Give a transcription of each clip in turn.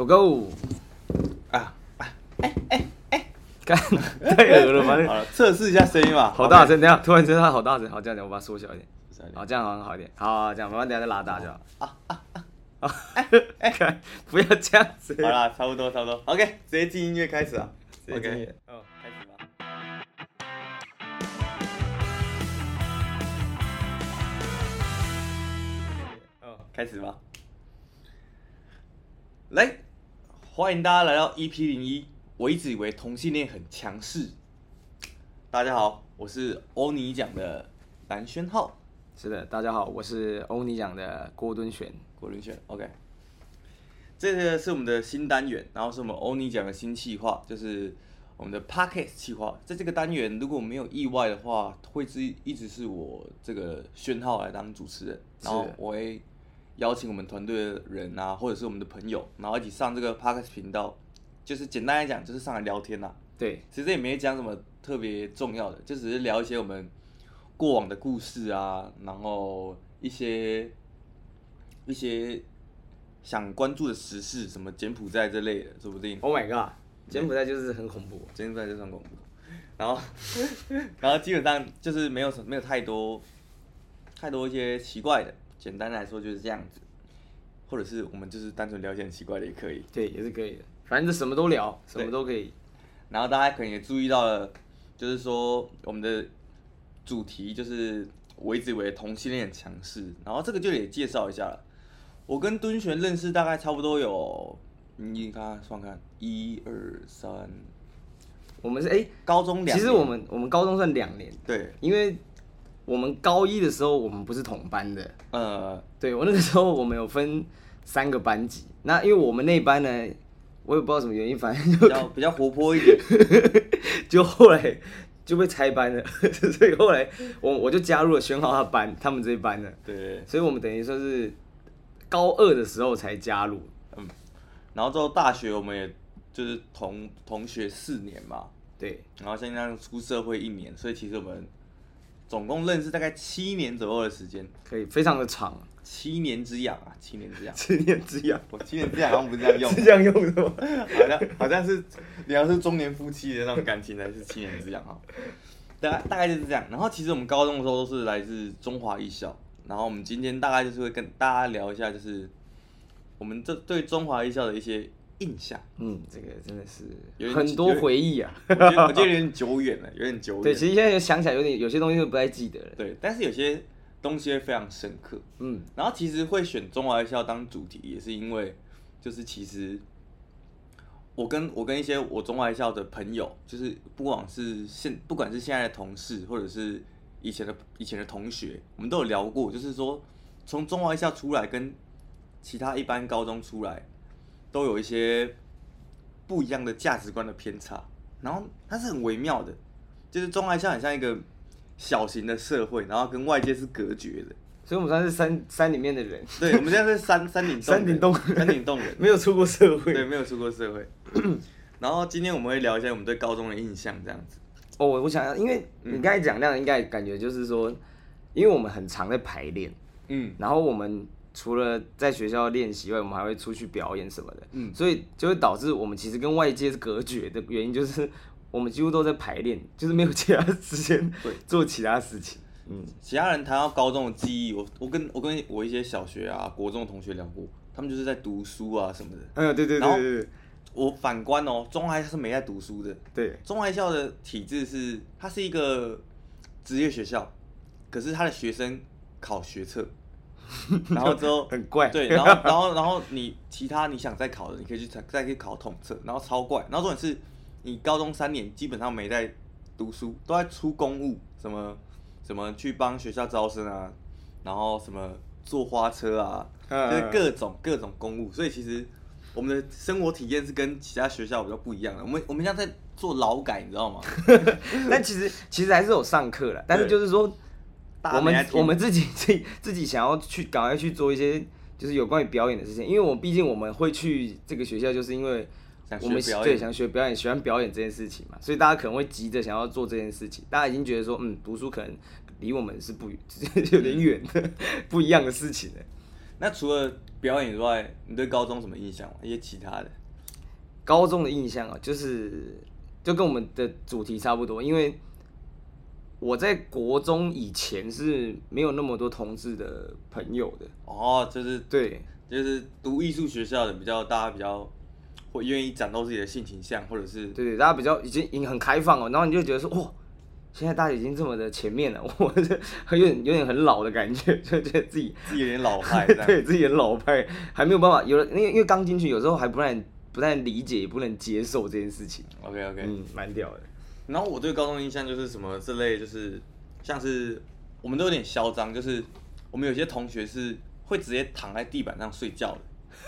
狗狗啊啊哎哎哎，干太恶了吧？好了，测试一下声音吧。好大声，等下突然觉得它好大声，好这样讲，我把它缩小一点，好这样好像好一点，好，好这样，慢慢等下再拉大就好。啊啊啊！啊，哎，不要这样子。好啦，差不多差不多，OK，直接进音乐开始啊。直接进音乐 OK，开始吧。来，欢迎大家来到 EP 零一。我一直以为同性恋很强势。大家好，我是欧尼奖的蓝轩浩。是的，大家好，我是欧尼奖的郭敦玄。郭敦玄，OK。这个是我们的新单元，然后是我们欧尼奖的新企划，就是我们的 Podcast 企划。在这个单元，如果没有意外的话，会是一直是我这个轩浩来当主持人，然后我会邀请我们团队的人啊，或者是我们的朋友，然后一起上这个 Podcast 频道。就是简单来讲，就是上来聊天啦。对，其实也没讲什么特别重要的，就只是聊一些我们过往的故事啊，然后一些一些想关注的时事，什么柬埔寨这类的，说不定。Oh my god，柬埔寨就是很恐怖，柬埔寨就是很恐怖。然后 然后基本上就是没有什没有太多太多一些奇怪的，简单来说就是这样子，或者是我们就是单纯聊一些很奇怪的也可以。对，也是可以的。反正什么都聊，什么都可以。然后大家可能也注意到了，就是说我们的主题就是我一直以为同性恋很强势，然后这个就得介绍一下了。我跟敦玄认识大概差不多有，你看算看，一二三，我们是哎、欸、高中两，其实我们我们高中算两年，对，因为我们高一的时候我们不是同班的，呃，对我那个时候我们有分三个班级，那因为我们那班呢。我也不知道什么原因，反正就比较比较活泼一点，就后来 就被拆班了，所以后来我我就加入了轩浩他班，他们这一班的。对，所以我们等于说是高二的时候才加入，嗯，然后之后大学我们也就是同同学四年嘛，对，然后现在出社会一年，所以其实我们总共认识大概七年左右的时间，可以非常的长。七年之痒啊，七年之痒，七年之痒，我七年之痒好像不是这样用，是这样用的吗？好像好像是你要是中年夫妻的那种感情才是七年之痒哈。大概大概就是这样。然后其实我们高中的时候都是来自中华艺校，然后我们今天大概就是会跟大家聊一下，就是我们这对中华艺校的一些印象。嗯，这个真的是很多回忆啊，我觉得我觉得有点久远了，有点久远。对，其实现在想起来有点有些东西都不太记得了。对，但是有些。东西会非常深刻，嗯，然后其实会选中华艺校当主题，也是因为，就是其实我跟我跟一些我中华艺校的朋友，就是不管是现不管是现在的同事，或者是以前的以前的同学，我们都有聊过，就是说从中华艺校出来跟其他一般高中出来，都有一些不一样的价值观的偏差，然后它是很微妙的，就是中华艺校很像一个。小型的社会，然后跟外界是隔绝的，所以我们算是山山里面的人。对，我们现在是山山顶山 顶洞山顶洞人，没有出过社会。对，没有出过社会。然后今天我们会聊一下我们对高中的印象，这样子。哦，我想要，因为你刚才讲那样，应该感觉就是说，因为我们很常在排练，嗯，然后我们除了在学校练习外，我们还会出去表演什么的，嗯，所以就会导致我们其实跟外界是隔绝的原因就是。我们几乎都在排练，就是没有其他时间 做其他事情。嗯，其他人谈到高中的记忆，我我跟我跟我一些小学啊、国中的同学聊过，他们就是在读书啊什么的。嗯，对对对对对。我反观哦，中华是没在读书的。对，中外校的体制是，它是一个职业学校，可是他的学生考学测，然后之后很怪。对，然后然后然后你其他你想再考的，你可以去再再去考统测，然后超怪，然后重点是。你高中三年基本上没在读书，都在出公务，什么什么去帮学校招生啊，然后什么坐花车啊，就是各种各种公务。所以其实我们的生活体验是跟其他学校比较不一样的。我们我们像在做劳改，你知道吗？但其实其实还是有上课的，但是就是说，我们我们自己 自己自己想要去赶快去做一些就是有关于表演的事情，因为我毕竟我们会去这个学校，就是因为。我们对想学表演，喜欢表演这件事情嘛，所以大家可能会急着想要做这件事情。大家已经觉得说，嗯，读书可能离我们是不有点远的，不一样的事情了。那除了表演之外，你对高中什么印象？一些其他的？高中的印象啊，就是就跟我们的主题差不多，因为我在国中以前是没有那么多同志的朋友的。哦，就是对，就是读艺术学校的比较，大家比较会愿意展露自己的性倾向，或者是对对，大家比较已经已经很开放了，然后你就觉得说，哇。现在大家已经这么的前面了，我这很有点有点很老的感觉，就觉得自己自己有点老派，对自己很老派，还没有办法。有了，因为因为刚进去，有时候还不太不太理解，也不能接受这件事情。OK OK，嗯，蛮屌的。然后我对高中印象就是什么这类，就是像是我们都有点嚣张，就是我们有些同学是会直接躺在地板上睡觉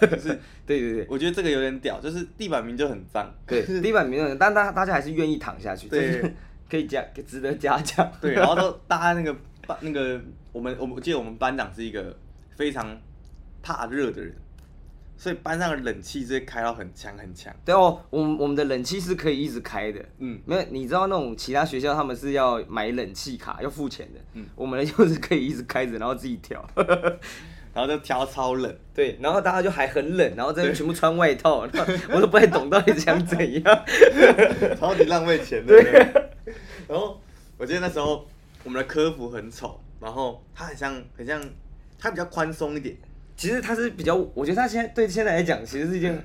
的，就是对对对，我觉得这个有点屌，就是地板明就很脏，对，地板明很脏，但大大家还是愿意躺下去，对。可以加，值得嘉奖。对，然后 都大家那个班那个我们我们记得我们班长是一个非常怕热的人，所以班上的冷气直接开到很强很强。对哦，我们我们的冷气是可以一直开的。嗯，没有，你知道那种其他学校他们是要买冷气卡要付钱的。嗯，我们的就是可以一直开着，然后自己调，然后就调超冷。对，然后大家就还很冷，然后这边全部穿外套，对 我都不太懂到底想怎样，超级浪费钱的。对。然后我记得那时候我们的科服很丑，然后它很像很像，它比较宽松一点。其实它是比较，我觉得它现在对现在来讲，其实是一件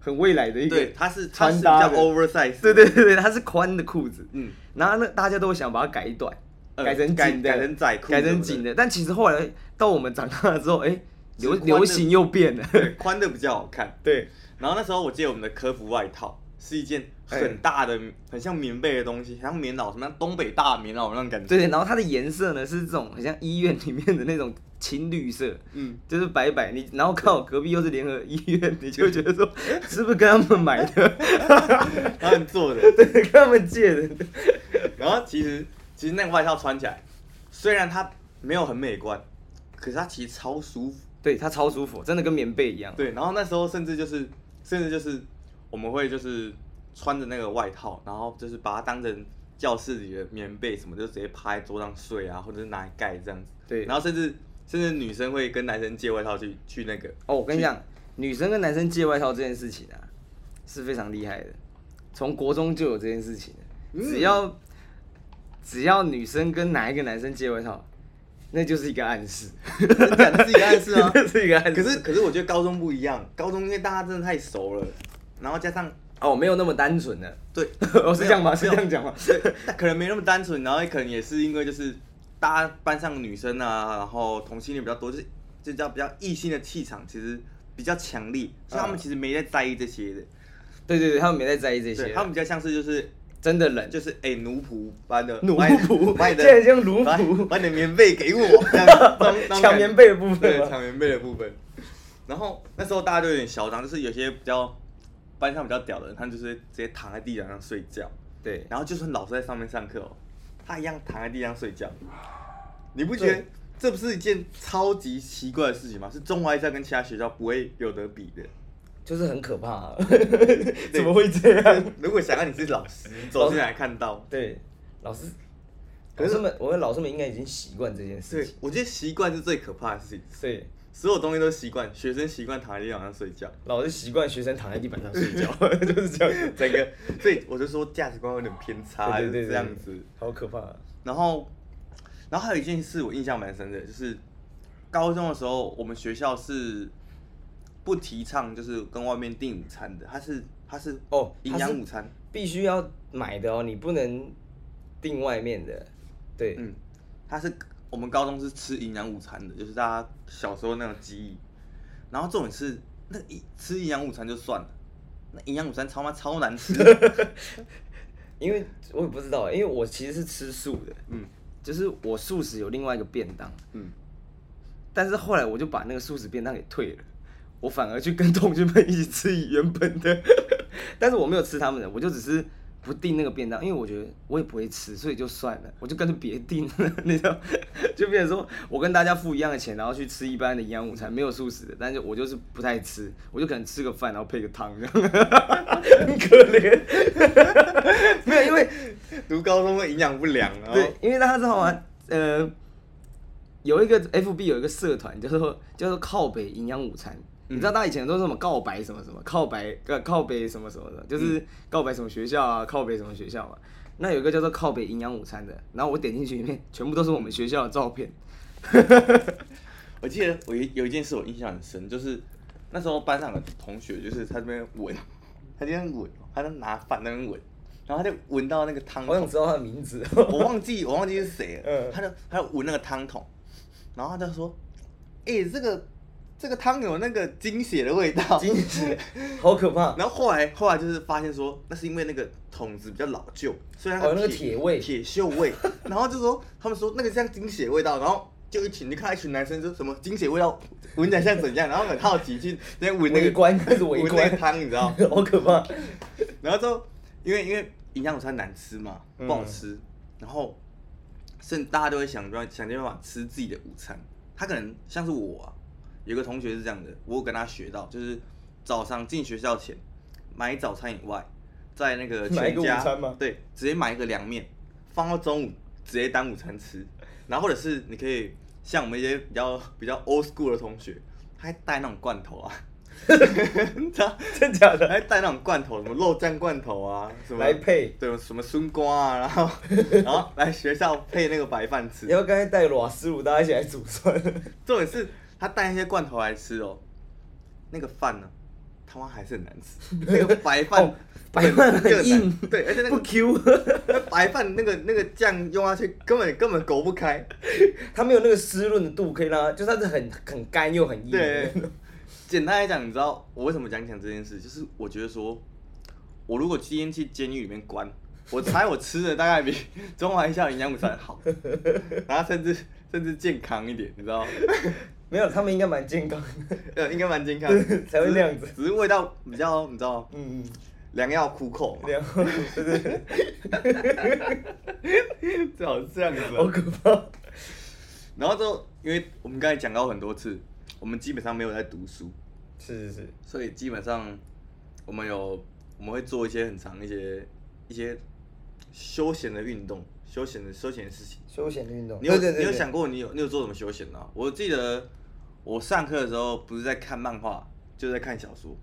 很未来的一个。对，它是穿搭比较 oversize。对对对对，它是宽的裤子。嗯。然后那大家都想把它改短，改成紧的，改成窄裤，改成紧的。但其实后来到我们长大了之后，哎，流流行又变了，宽的比较好看。对。然后那时候我记得我们的科服外套是一件。很大的，很像棉被的东西，像棉袄，什么东北大棉袄那种感觉。对，然后它的颜色呢是这种很像医院里面的那种青绿色，嗯，就是白白。你然后看我隔壁又是联合医院，你就觉得说是不是跟他们买的？他们做的，对，跟他们借的。然后其实其实那个外套穿起来，虽然它没有很美观，可是它其实超舒服。对，它超舒服，真的跟棉被一样。对，然后那时候甚至就是，甚至就是我们会就是。穿着那个外套，然后就是把它当成教室里的棉被什么，就直接趴在桌上睡啊，或者是拿来盖这样子。对，然后甚至甚至女生会跟男生借外套去去那个。哦，我跟你讲，女生跟男生借外套这件事情啊，是非常厉害的，从国中就有这件事情。只要、嗯、只要女生跟哪一个男生借外套，那就是一个暗示。讲的是一个暗示啊，是一个暗示。可是可是我觉得高中不一样，高中因为大家真的太熟了，然后加上。哦，没有那么单纯的，对，我，是这样吗？是这样讲吗？对，可能没那么单纯，然后也可能也是因为就是大家班上的女生啊，然后同性恋比较多，就是就叫比较异性的气场其实比较强烈，所以他们其实没在在意这些的。对对对，他们没在在意这些，他们比较像是就是真的冷，就是哎奴仆般的奴仆，现在像奴仆，把你的棉被给我，抢棉被的部分，对，抢棉被的部分。然后那时候大家都有点嚣张，就是有些比较。班上比较屌的人，他就是直接躺在地板上睡觉。对，然后就算老师在上面上课哦，他一样躺在地上睡觉。你不觉得这不是一件超级奇怪的事情吗？是中华一校跟其他学校不会有得比的，就是很可怕啊。怎么会这样？如果想要你是老师，你走进来看到，对，老师，可是们，我们老师们应该已经习惯这件事情。我觉得习惯是最可怕的事情。对。所有东西都习惯，学生习惯躺在地板上睡觉，老师习惯学生躺在地板上睡觉，就是这样。整个，所以我就说价值观有点偏差，对对对对，这样子，好可怕。然后，然后还有一件事我印象蛮深的，就是高中的时候，我们学校是不提倡就是跟外面订午餐的，它是它是哦营养午餐必须要买的哦，你不能订外面的。对，嗯，它是。我们高中是吃营养午餐的，就是大家小时候那种记忆。然后重点是，那一吃营养午餐就算了，那营养午餐超妈超难吃。因为我也不知道，因为我其实是吃素的，嗯，就是我素食有另外一个便当，嗯，但是后来我就把那个素食便当给退了，我反而去跟同学们一起吃原本的，但是我没有吃他们的，我就只是。不订那个便当，因为我觉得我也不会吃，所以就算了，我就干脆别订了。你知道 就变成说我跟大家付一样的钱，然后去吃一般的营养午餐，没有素食的，但是我就是不太吃，我就可能吃个饭，然后配个汤这样，很可怜。没有，因为读高中会营养不良啊。对，因为大家知道吗？呃，有一个 FB 有一个社团叫做叫做靠北营养午餐，嗯、你知道大家以前都是什么告白什么什么靠北靠北什么什么的，就是告白什么学校啊，靠北什么学校嘛。那有一个叫做靠北营养午餐的，然后我点进去里面全部都是我们学校的照片。我记得我有有一件事我印象很深，就是那时候班上的同学就是他这边闻，他这边闻，他在拿饭那边闻。然后他就闻到那个汤，我想知道他的名字，我忘记我忘记是谁了。嗯，他就他就闻那个汤桶，然后他就说：“哎、欸，这个这个汤有那个精血的味道。”精血，好可怕。然后后来后来就是发现说，那是因为那个桶子比较老旧，所以它有那个铁味、铁锈味。然后就说他们说那个像精血味道，然后就一群你看一群男生说什么精血味道闻起来像怎样，然后很好奇去在闻那个关开始围观那汤，你知道 好可怕。然后之后。因为因为营养午餐难吃嘛，不好吃，嗯、然后甚大家都会想办想尽办法吃自己的午餐。他可能像是我啊，有个同学是这样的，我有跟他学到，就是早上进学校前买早餐以外，在那个全家对，直接买一个凉面，放到中午直接当午餐吃。然后或者是你可以像我们一些比较比较 old school 的同学，他还带那种罐头啊。真假的？还带那种罐头，什么肉酱罐头啊，什么来配，对，什么笋瓜啊，然后 然后来学校配那个白饭吃。然后刚才带螺丝炉，大家一起来煮饭。重点是他带一些罐头来吃哦，那个饭呢，他妈还是很难吃。那个白饭，白饭很硬，对，而且那个不 Q，那白饭那个那个酱用下去根本根本勾不开，它没有那个湿润的度可以让它，就它是很很干又很硬。对。简单来讲，你知道我为什么讲讲这件事？就是我觉得说，我如果今天去监狱里面关，我猜我吃的大概比中华一校营养午餐好，然后甚至甚至健康一点，你知道吗？没有，他们应该蛮健康的，呃，应该蛮健康的，才会那样子。只是味道比较，你知道吗？嗯嗯，良药苦口嘛。良药，对对对。最好是这样子。好可怕。然后就因为我们刚才讲到很多次，我们基本上没有在读书。是是是，所以基本上我们有我们会做一些很长一些一些休闲的运动，休闲的休闲的事情。休闲的运动，你有你有想过你有你有做什么休闲呢？我记得我上课的时候不是在看漫画，就是在看小说。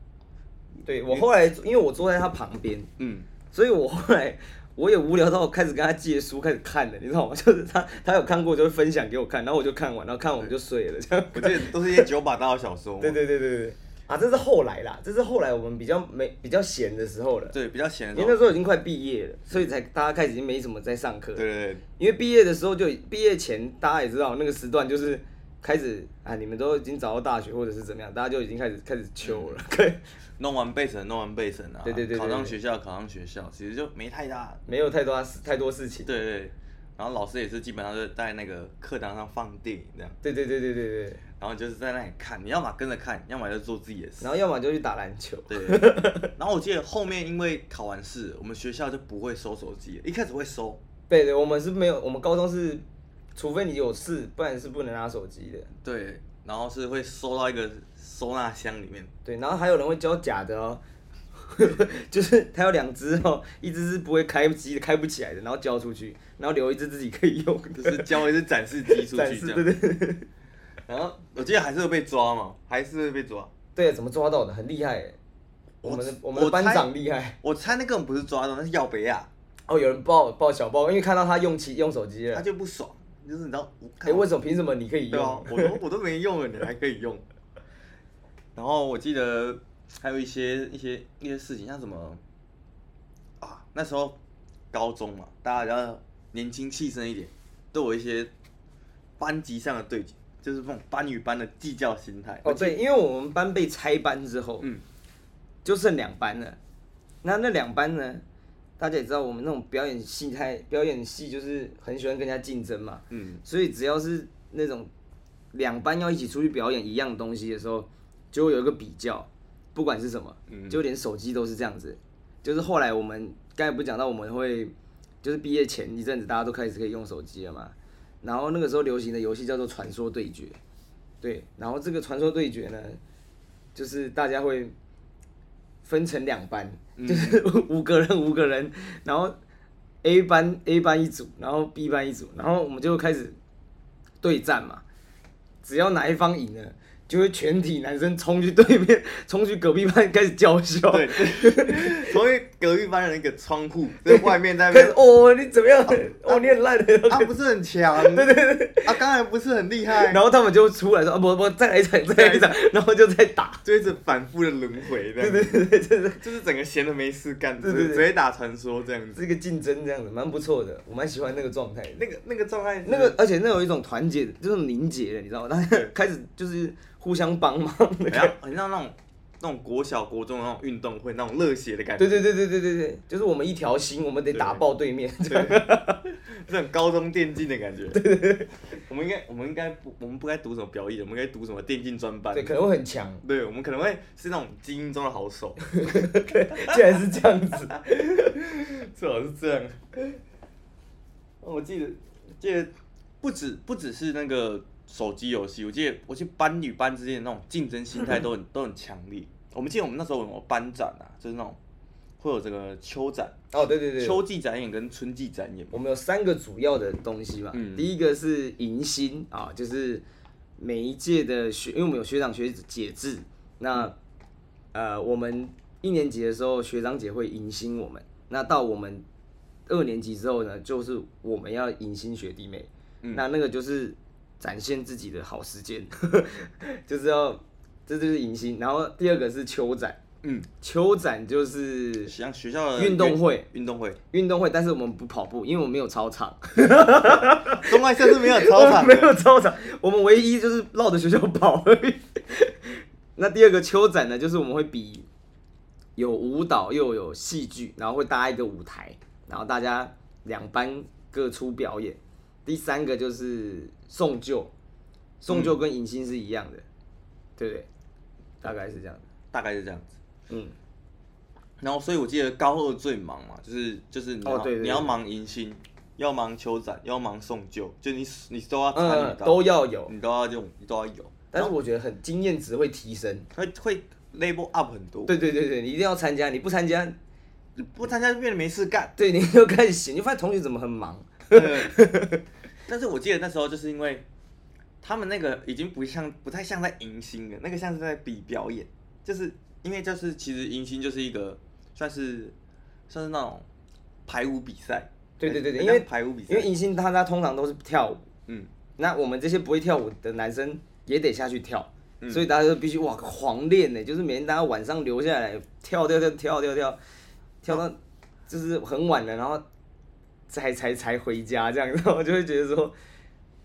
对，我后来因为我坐在他旁边，嗯，所以我后来我也无聊到开始跟他借书开始看了，你知道吗？就是他他有看过就会分享给我看，然后我就看完，然后看完我就睡了这样。我记得都是一些九把刀的小说。对对对对对。啊，这是后来啦，这是后来我们比较没比较闲的时候了。对，比较闲的时候。因为那时候已经快毕业了，所以才大家开始已经没怎么在上课。对对对。因为毕业的时候就毕业前，大家也知道那个时段就是开始啊，你们都已经找到大学或者是怎么样，大家就已经开始开始求了。弄完备审，弄完备审啊。对对对，对。考上学校，考上学校，其实就没太大，没有太多太多事情。对对，对。然后老师也是基本上就在那个课堂上放电影这样。对对对对对对。然后就是在那里看，你要么跟着看，要么就做自己的事。然后要么就去打篮球。对。然后我记得后面因为考完试，我们学校就不会收手机了，一开始会收。对对，我们是没有，我们高中是，除非你有事，不然是不能拿手机的。对。然后是会收到一个收纳箱里面。对，然后还有人会教假的哦。就是他有两只哦，一只是不会开机的，开不起来的，然后交出去，然后留一只自己可以用，就是交一只展示机出去 这样。对对对。然后我记得还是会被抓嘛，还是会被抓。对，怎么抓到的？很厉害。我们的我们的班长厉害。我猜那根本不是抓到，那是要别啊。哦，有人抱抱小报，因为看到他用起用手机了，他就不爽，就是你知道，哎，为什么凭什么你可以用？啊、我都我都没用了，你还可以用。然后我记得。还有一些一些一些事情，像什么啊？那时候高中嘛，大家比较年轻气盛一点，都有一些班级上的对决，就是这种班与班的计较心态。哦，对，因为我们班被拆班之后，嗯，就剩两班了。那那两班呢？大家也知道，我们那种表演戏太表演系就是很喜欢跟人家竞争嘛，嗯，所以只要是那种两班要一起出去表演一样东西的时候，就会有一个比较。不管是什么，就连手机都是这样子。就是后来我们刚才不讲到，我们会就是毕业前一阵子，大家都开始可以用手机了嘛。然后那个时候流行的游戏叫做《传说对决》，对。然后这个《传说对决》呢，就是大家会分成两班，就是五个人五个人，然后 A 班 A 班一组，然后 B 班一组，然后我们就开始对战嘛。只要哪一方赢了。就会全体男生冲去对面，冲去隔壁班开始叫嚣。对，从 隔壁班的那个窗户在外面在那边。哦，你怎么样？哦，你很烂的。他不是很强。对对对。啊，刚才不是很厉害。然后他们就出来说：“啊，不不，再来一场，再来一场。”然后就在打，就一直反复的轮回。对对对，就是就是整个闲的没事干，对对，直接打传说这样子。这个竞争这样子蛮不错的，我蛮喜欢那个状态。那个那个状态，那个而且那有一种团结，就是凝结的，你知道吗？他 开始就是。互相帮忙的，很像那种那种国小国中的那种运动会那种热血的感觉。对对对对对对对，就是我们一条心，我们得打爆对面。对，这 种高中电竞的感觉。对对对，我们应该我们应该不我们不该读什么表演，我们应该读什么电竞专班。对，可能会很强。对，我们可能会是那种精英中的好手。竟然是这样子，最好是这样。我记得记得不止不只是那个。手机游戏，我记得，我记得班与班之间的那种竞争心态都很 都很强烈。我们记得我们那时候有什么班展啊，就是那种会有这个秋展。哦，对对对，秋季展演跟春季展演。我们有三个主要的东西嘛，嗯、第一个是迎新啊，就是每一届的学，因为我们有学长学姐制，那、嗯、呃，我们一年级的时候学长姐会迎新我们，那到我们二年级之后呢，就是我们要迎新学弟妹，嗯、那那个就是。展现自己的好时间，就是要，这就是迎新。然后第二个是秋展，嗯，秋展就是像学校的运动会，运动会，运动会。但是我们不跑步，因为我们没有操场。中外校是没有操场，没有操场，我们唯一就是绕着学校跑而已。那第二个秋展呢，就是我们会比有舞蹈又有戏剧，然后会搭一个舞台，然后大家两班各出表演。第三个就是送旧，送旧跟迎新是一样的，嗯、对不对？大概是这样，大概是这样子。嗯。然后，所以我记得高二最忙嘛，就是就是你要、你要忙迎新，要忙秋展，要忙送旧，就你你都要参与到、嗯，都要有，你都要用，你都要有。但是我觉得很经验值会提升，会会 level up 很多。对对对对，你一定要参加，你不参加，你不参加就变得没事干。对，你就开始闲，你发现同学怎么很忙。但是我记得那时候就是因为，他们那个已经不像不太像在迎新了，那个像是在比表演，就是因为就是其实迎新就是一个算是算是那种排舞比赛，对对对对，因为排舞比赛，因为迎新他他通常都是跳舞，嗯，那我们这些不会跳舞的男生也得下去跳，嗯、所以大家就必须哇狂练呢，就是每天大家晚上留下来跳跳跳跳跳跳，跳到就是很晚了，然后。才才才回家这样，然后我就会觉得说，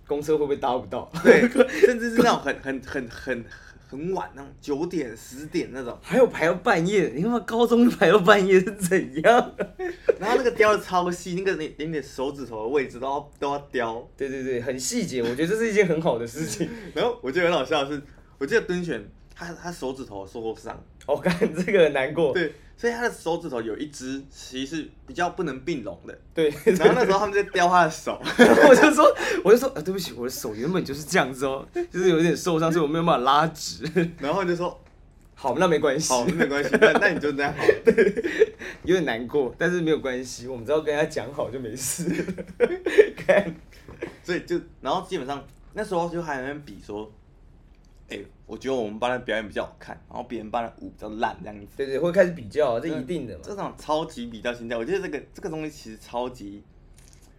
公车会不会搭不到？对，甚至是那种很很很很很晚那种九点十点那种，还有排到半夜。你看高中排到半夜是怎样？然后那个雕的超细，那个连连你手指头的位置都要都要雕。对对对，很细节，我觉得这是一件很好的事情。然后我觉得很好笑的是，我记得敦选他他手指头受过伤，我看这个很难过。对。所以他的手指头有一只其实是比较不能并拢的，对。然后那时候他们在叼他的手，然 后我就说，我就说，啊，对不起，我的手原本就是这样子哦，就是有点受伤，所以我没有办法拉直。然后就说，好，那没关系，好，那没关系，那那你就这样好了。对，有点难过，但是没有关系，我们只要跟他讲好就没事。看，所以就然后基本上那时候就还有人比说。哎、欸，我觉得我们班的表演比较好看，然后别人班的舞比较烂，这样子。对对，会开始比较，这一定的嘛。这种超级比较心态，我觉得这个这个东西其实超级。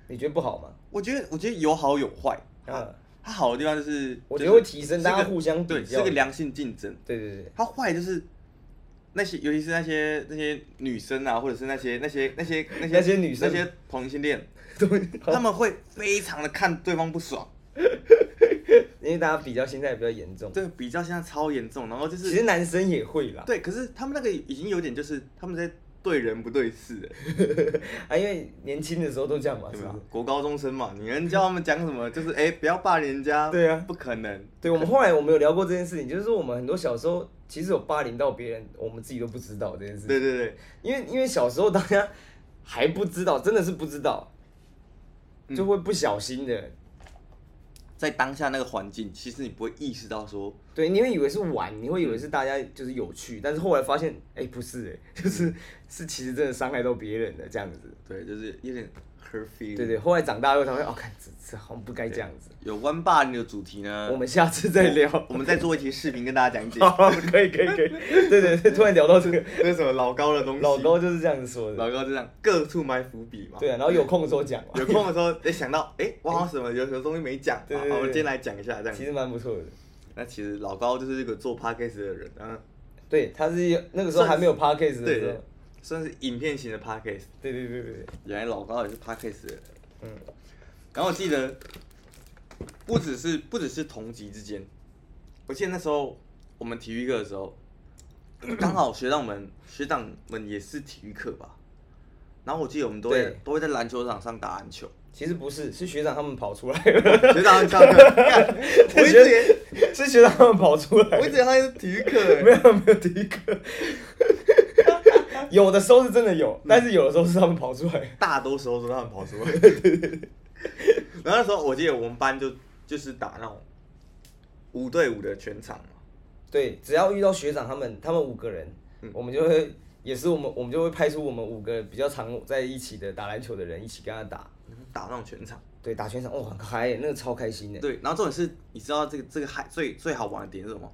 你觉得不好吗？我觉得我觉得有好有坏。啊。它好的地方就是，我觉得会提升大家互相比较，对，是个良性竞争。对对对。它坏就是那些，尤其是那些那些女生啊，或者是那些那些那些那些那些女生，那些同性恋，他们会非常的看对方不爽。因为大家比较现在比较严重，对，比较现在超严重，然后就是其实男生也会啦，对，可是他们那个已经有点就是他们在对人不对事，啊，因为年轻的时候都这样嘛，是吧？国高中生嘛，你能教他们讲什么？就是哎、欸，不要霸凌人家，对啊，不可能。对，我们后来我们有聊过这件事情，就是说我们很多小时候其实有霸凌到别人，我们自己都不知道这件事情。对对对，因为因为小时候大家还不知道，真的是不知道，就会不小心的。嗯在当下那个环境，其实你不会意识到说，对，你会以为是玩，你会以为是大家就是有趣，但是后来发现，哎、欸，不是，哎，就是是其实真的伤害到别人的这样子。对，就是有点对对，后来长大后才会哦，看这这好像不该这样子。有弯霸凌的主题呢，我们下次再聊。我们再做一期视频跟大家讲解。好，可以可以可以。对对对，突然聊到这个，这是什么老高的东西？老高就是这样子说的。老高就这样，各处埋伏笔嘛。对啊，然后有空的时候讲。有空的时候，哎，想到哎，我好像什么有什么东西没讲，好，我们今天来讲一下这样。其实蛮不错的。那其实老高就是一个做 podcast 的人啊。对，他是那个时候还没有 podcast 的时候。算是影片型的 podcast，对对对对，原来老高也是 podcast 的，嗯，然后我记得，不只是不只是同级之间，我记得那时候我们体育课的时候，刚好学长们学长们也是体育课吧，然后我记得我们都会都会在篮球场上打篮球，其实不是，是学长他们跑出来，学长上课，我一直以为是学长他们跑出来，我一直以为他是体育课，没有没有体育课。有的时候是真的有，但是有的时候是他们跑出来。大多时候是他们跑出来。对对对。然后那时候我记得我们班就就是打那种五对五的全场嘛。对，只要遇到学长他们，他们五个人，我们就会也是我们我们就会派出我们五个比较常在一起的打篮球的人一起跟他打，打那种全场。对，打全场，哇，很嗨，那个超开心的。对，然后重点是，你知道这个这个嗨最最好玩的点是什么？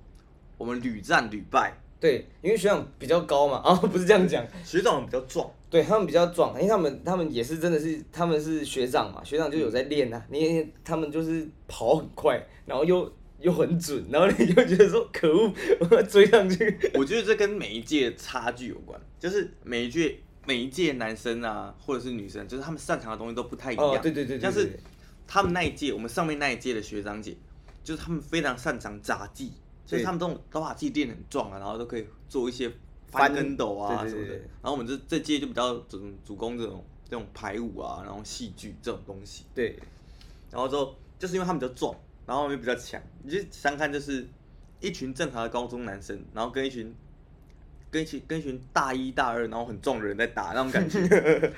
我们屡战屡败。对，因为学长比较高嘛，啊，不是这样讲，学长比较壮，对他们比较壮，因为他们他们也是真的是他们是学长嘛，学长就有在练呐、啊，你他们就是跑很快，然后又又很准，然后你就觉得说可恶，我要追上去。我觉得这跟每一届差距有关，就是每一届每一届男生啊，或者是女生，就是他们擅长的东西都不太一样。哦，对对对，对，像是他们那一届，我们上面那一届的学长姐，就是他们非常擅长杂技。所以他们都都把自己练很壮啊，然后都可以做一些翻跟斗啊什么的。然后我们这这届就比较主主攻这种这种排舞啊，然后戏剧这种东西。对。然后之后就是因为他们比较壮，然后我们又比较强，你就想看就是一群正常的高中男生，然后跟一群跟一群跟一群大一大二然后很壮的人在打那种感觉。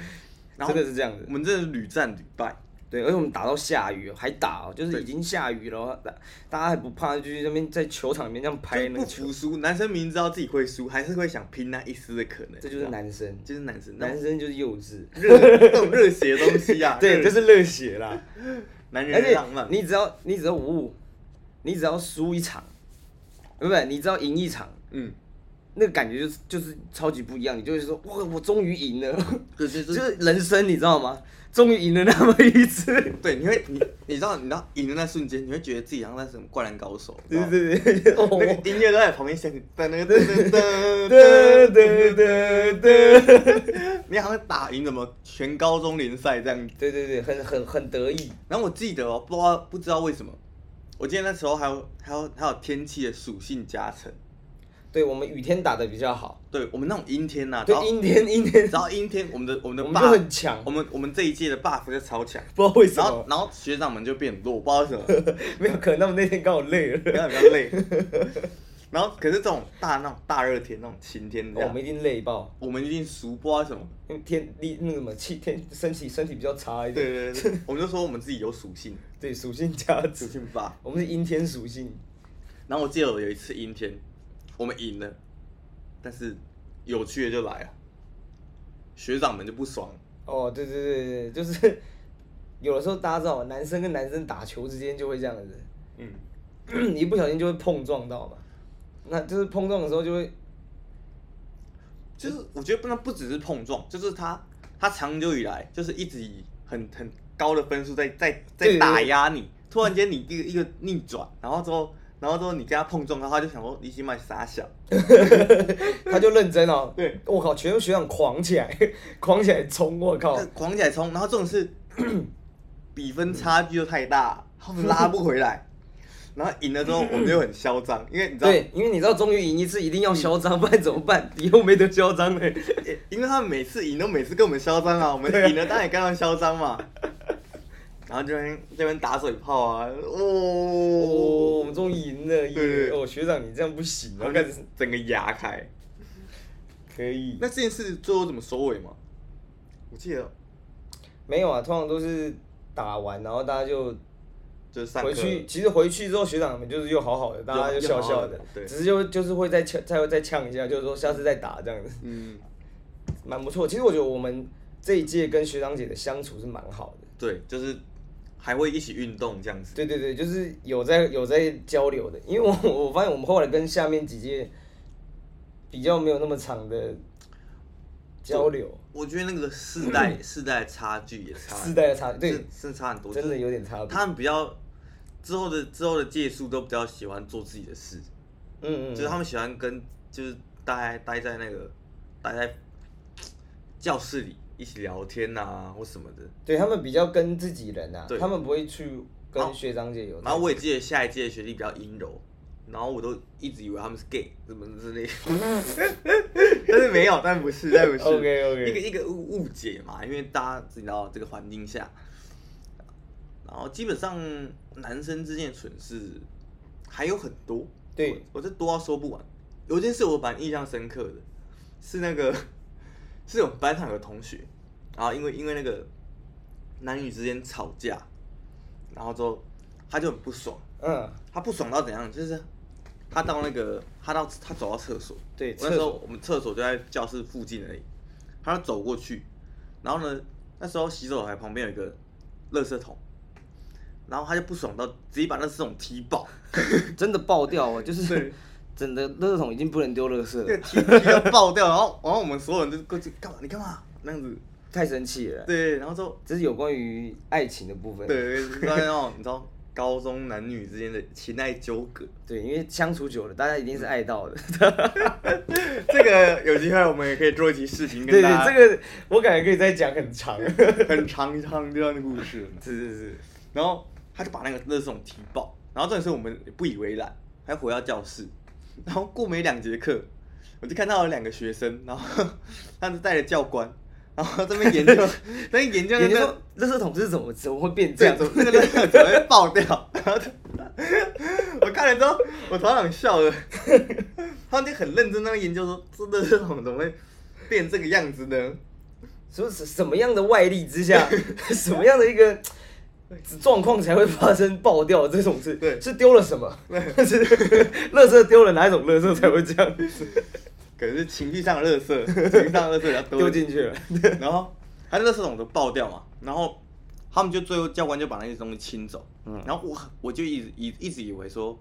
然真的是这样子。我们真的是屡战屡败。对，而且我们打到下雨还打哦，就是已经下雨了，大大家还不怕，就是那边在球场里面这样拍那个球。不服输，男生明知道自己会输，还是会想拼那一丝的可能。这就是男生，就是男生，男生就是幼稚，热热血的东西啊。对，就是热血啦。男人浪漫。你只要你只要五五，你只要输一场，对不对？你只要赢一场，嗯，那个感觉就是就是超级不一样。你就会说，哇，我终于赢了，就是人生，你知道吗？终于赢了那么一次，对，你会你你知道你知道赢的那瞬间，你会觉得自己好像在什么灌篮高手，对对对，那个音乐都在旁边响，在那个噔噔噔噔噔噔，你好像打赢什么全高中联赛这样，对对对，很很很得意。然后我记得哦，不知道不知道为什么，我记得那时候还有还有还有天气的属性加成。对，我们雨天打的比较好，对我们那种阴天呐，对阴天 阴天，然后阴天我们的我们的 buff 很强，我们我们这一届的 buff 就超强，不知道为什么，然后然后学长们就变弱，不知道为什么，没有可能他们那天刚好累了，刚好比较累，然后可是这种大那种大热天那种晴天，我们一定累爆，我们一定熟，不知道为什么，因为天力那什么气天身体身体比较差一点，对对对，我们就说我们自己有属性，对属性加属性 buff，我们是阴天属性，然后我记得有一次阴天，我们赢了。但是有趣的就来了，学长们就不爽。哦，对对对对，就是有的时候大家知道，男生跟男生打球之间就会这样子，嗯，一不小心就会碰撞到嘛。那就是碰撞的时候就会，就是我觉得不能不只是碰撞，就是他他长久以来就是一直以很很高的分数在在在打压你，突然间你一个一个逆转，然后之后。然后之后你跟他碰撞，然后他就想说你起码傻小，他就认真哦。对，我靠，全部学长狂起来，狂起来冲，我靠，狂起来冲。然后这种是 比分差距又太大，他们拉不回来。然后赢了之后，我们就很嚣张，因为你知道，对，因为你知道，终于赢一次一定要嚣张，不然怎么办？以后没得嚣张嘞。因为他们每次赢都每次跟我们嚣张啊，我们赢了当然也跟他们嚣张嘛。然后这边这边打水炮啊，哦，我们终于赢了！耶！哦，学长你这样不行，然后开始整个牙开。可以。那这件事最后怎么收尾吗？我记得没有啊，通常都是打完，然后大家就就散。回去其实回去之后，学长们就是又好好的，大家就笑笑的，对，只是就就是会再呛，再会再呛一下，就是说下次再打这样子。嗯，蛮不错。其实我觉得我们这一届跟学长姐的相处是蛮好的。对，就是还会一起运动这样子。对对对，就是有在有在交流的。因为我 我发现我们后来跟下面几届比较没有那么长的交流。我觉得那个世代 世代差距也差，世代的差对是，是差很多，真的有点差别。他们比较之后的之后的届数都比较喜欢做自己的事，嗯嗯，就是他们喜欢跟就是待待在那个待在教室里一起聊天啊或什么的。对，他们比较跟自己人啊，对他们不会去跟学长姐有。然后我也记得下一届的学弟比较阴柔。然后我都一直以为他们是 gay 什么之类的，但是没有，但不是，但不是，OK OK，一个一个误误解嘛，因为大家知道这个环境下，然后基本上男生之间的蠢事还有很多，对，我这多到说不完。有件事我蛮印象深刻的，是那个是我们班上有个同学，然后因为因为那个男女之间吵架，然后之后他就很不爽，嗯，他不爽到怎样，就是。他到那个，他到他走到厕所，对，那时候我们厕所就在教室附近而已。他走过去，然后呢，那时候洗手台旁边有一个垃圾桶，然后他就不爽到直接把那垃圾桶踢爆，真的爆掉啊！就是整个垃圾桶已经不能丢垃圾了，踢踢到爆掉，然后然后我们所有人就过去干嘛？你干嘛？那样子太生气了。对，然后之后这是有关于爱情的部分。对，然后你知道。高中男女之间的情爱纠葛，对，因为相处久了，大家一定是爱到的。这个有机会我们也可以做一期视频跟大家。对对，这个我感觉可以再讲很长，很长一长这样的故事。是是是。然后他就把那个垃圾桶踢爆，然后这时候我们不以为然，还回到教室。然后过没两节课，我就看到了两个学生，然后 他们带着教官。然后这边研究，那边研究 那个垃圾桶是怎么怎么会变这样？怎么那个垃圾桶怎么会爆掉？然后我看了之后，我超想笑的。他们就很认真在研究说，这垃圾桶怎么会变这个样子呢？说是什么样的外力之下，什么样的一个 状况才会发生爆掉这种事？对，是丢了什么？是垃圾丢了哪一种垃圾才会这样？可能是情绪上的垃圾，情绪上的垃圾要丢进去了，然后他那垃圾桶都爆掉嘛，然后他们就最后教官就把那些东西清走，嗯，然后我我就一直一一直以为说，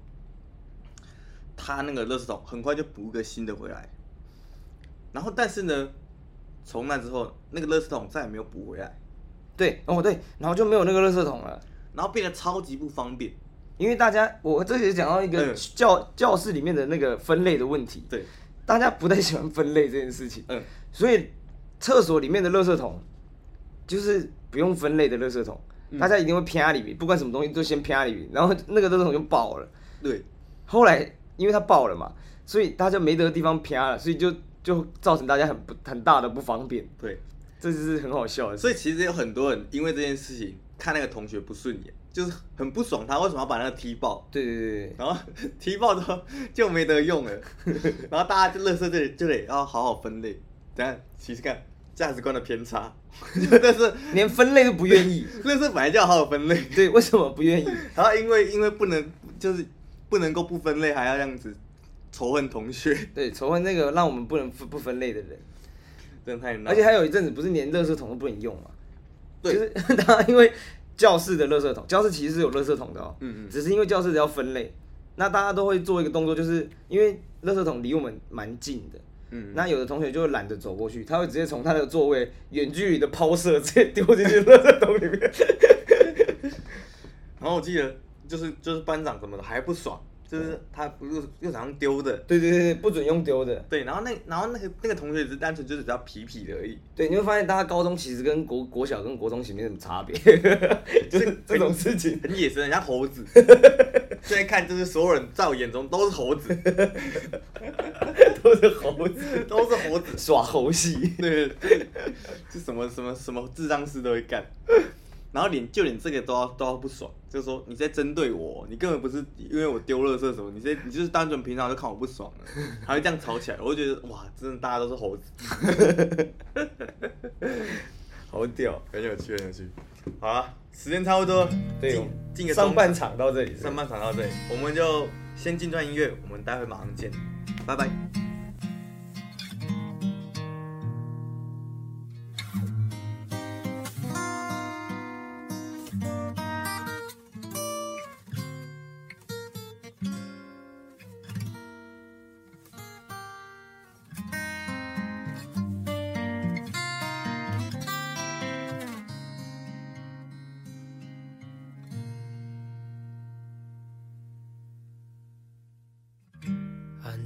他那个垃圾桶很快就补个新的回来，然后但是呢，从那之后那个垃圾桶再也没有补回来，对，哦对，然后就没有那个垃圾桶了，然后变得超级不方便，因为大家我这里讲到一个教、嗯、教室里面的那个分类的问题，对。大家不太喜欢分类这件事情，嗯，所以厕所里面的垃圾桶就是不用分类的垃圾桶，嗯、大家一定会偏里面，不管什么东西都先偏里面，然后那个垃圾桶就爆了。对，后来因为它爆了嘛，所以大家没得地方偏了，所以就就造成大家很不很大的不方便。对，这就是很好笑的。所以其实有很多人因为这件事情看那个同学不顺眼。就是很不爽，他为什么要把那个踢爆？对对对，然后 踢爆之后就没得用了，然后大家就乐色这里就得要好好分类。等下其实看价值观的偏差，但是连分类都不愿意，乐色本来就要好好分类。对，为什么不愿意？然后因为因为不能就是不能够不分类，还要这样子仇恨同学。对，仇恨那个让我们不能不不分类的人，真的太难。而且还有一阵子不是连垃圾桶都不能用嘛？对，就是 他因为。教室的垃圾桶，教室其实是有垃圾桶的哦，嗯嗯，只是因为教室要分类，那大家都会做一个动作，就是因为垃圾桶离我们蛮近的，嗯，那有的同学就会懒得走过去，他会直接从他的座位远距离的抛射，直接丢进去垃圾桶里面。然后我记得就是就是班长什么的还不爽。就是他不是又常用丢的，对对对，不准用丢的。对，然后那然后那个那个同学只是单纯就是比较皮皮的而已。对，你会发现大家高中其实跟国国小跟国中其实没什么差别，就是这种事情很野生，很像猴子。现在看就是所有人在我眼中都是猴子，都是猴子，都是猴子耍猴戏。对，就什么什么什么智障事都会干。然后连就连这个都要都要不爽，就是说你在针对我，你根本不是因为我丢垃圾什么，你在你就是单纯平常就看我不爽了，还会这样吵起来，我就觉得哇，真的大家都是猴子，好屌，很有趣很有趣。好了，时间差不多，对，进个上半场到这里，上半场到这里，我们就先进段音乐，我们待会马上见，拜拜。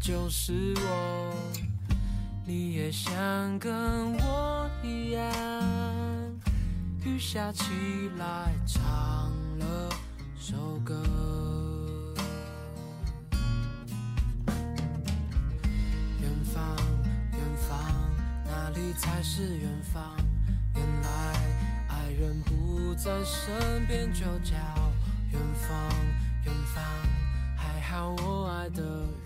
就是我。你也想跟我一样，雨下起来唱了首歌。远方，远方，哪里才是远方？原来爱人不在身边，就叫远方，远方。还好我爱的人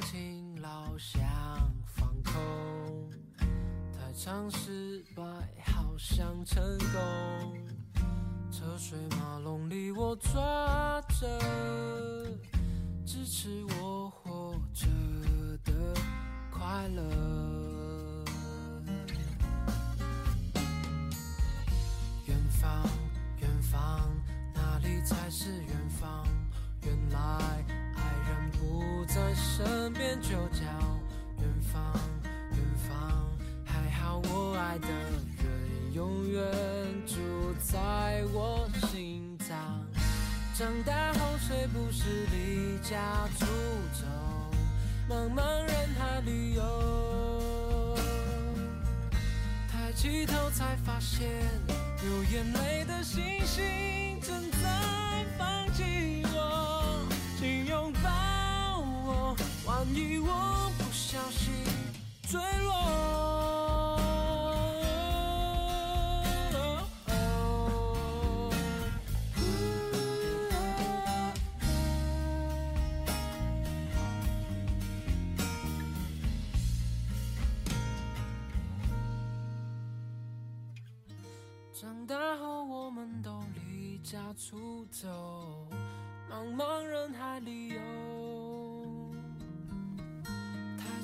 勤劳，想放空，太常失败，好想成功。车水马龙里，我抓着支持我活着的快乐。流眼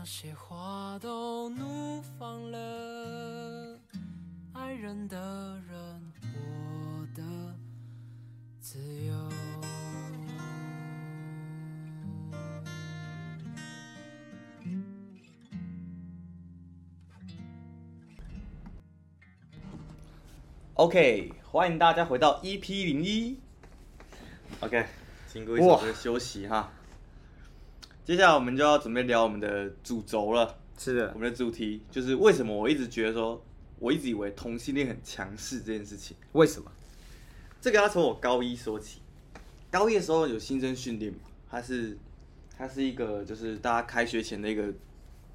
那些花都怒放了，爱人的人我的自由。OK，欢迎大家回到 EP 零一。OK，经过一首歌休息哈。接下来我们就要准备聊我们的主轴了。是的，我们的主题就是为什么我一直觉得说，我一直以为同性恋很强势这件事情。为什么？这个要从我高一说起。高一的时候有新生训练嘛？它是它是一个就是大家开学前的一个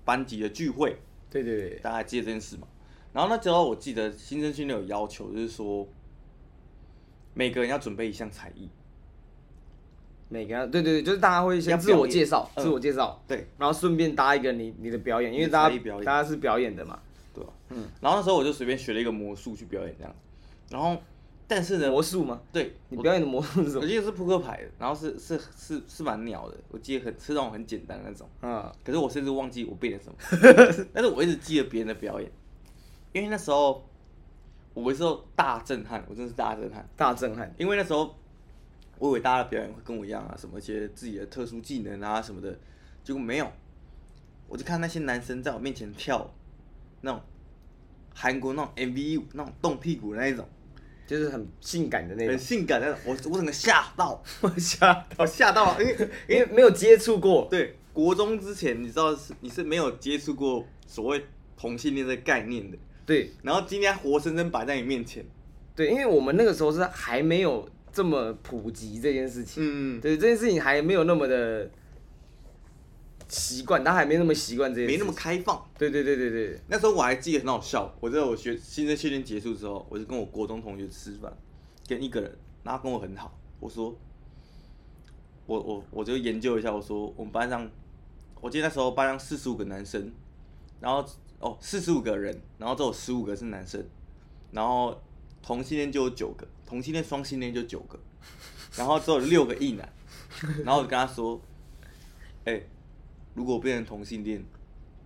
班级的聚会。对对对，大家还记得这件事嘛？然后那时候我记得新生训练有要求，就是说每个人要准备一项才艺。每个对对对，就是大家会先自我介绍，自我介绍，嗯，对，然后顺便搭一个你你的表演，因为大家大家是表演的嘛，对吧？嗯，然后那时候我就随便学了一个魔术去表演这样，然后但是呢，魔术吗？对，你表演的魔术是什么？我记得是扑克牌的，然后是是是是蛮鸟的，我记得很是那种很简单的那种，嗯，可是我甚至忘记我背了什么，但是我一直记得别人的表演，因为那时候我那时候大震撼，我真的是大震撼，大震撼，因为那时候。我以为大家的表演会跟我一样啊，什么一些自己的特殊技能啊什么的，结果没有。我就看那些男生在我面前跳那种韩国那种 MV 舞，那种动屁股的那一种，就是很性感的那种，很性感的那种。我我整个吓到，我吓到，我吓到了，因为 因为没有接触过。对，国中之前你知道是你是没有接触过所谓同性恋的概念的。对，然后今天活生生摆在你面前。对，因为我们那个时候是还没有这么普及这件事情。嗯，对，这件事情还没有那么的习惯，他还没那么习惯这件事，没那么开放。对对对对对。那时候我还记得很好笑，我在我学新生训练结束之后，我就跟我国中同学吃饭，跟一个人，然后跟我很好，我说，我我我就研究一下，我说我们班上，我记得那时候班上四十五个男生，然后。哦，四十五个人，然后只有十五个是男生，然后同性恋就有九个，同性恋双性恋就九个，然后只有六个异男，然后我就跟他说，哎、欸，如果我变成同性恋，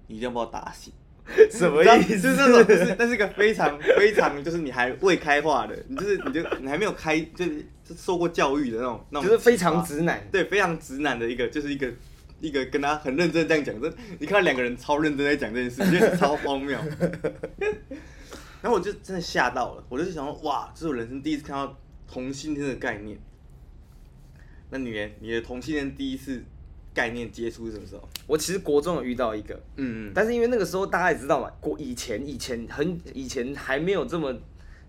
你一定要把我打醒。什么意思？就是那种，就是那是一个非常 非常，就是你还未开化的，你就是你就你还没有开，就是受过教育的那种，那种就是非常直男，对，非常直男的一个，就是一个。一个跟他很认真这样讲，这你看到两个人超认真在讲这件事，觉得超荒谬。然后我就真的吓到了，我就想说，哇，这是我人生第一次看到同性恋的概念。那你呢？你的同性恋第一次概念接触是什么时候？我其实国中有遇到一个，嗯嗯，但是因为那个时候大家也知道嘛，国以前以前很以前还没有这么，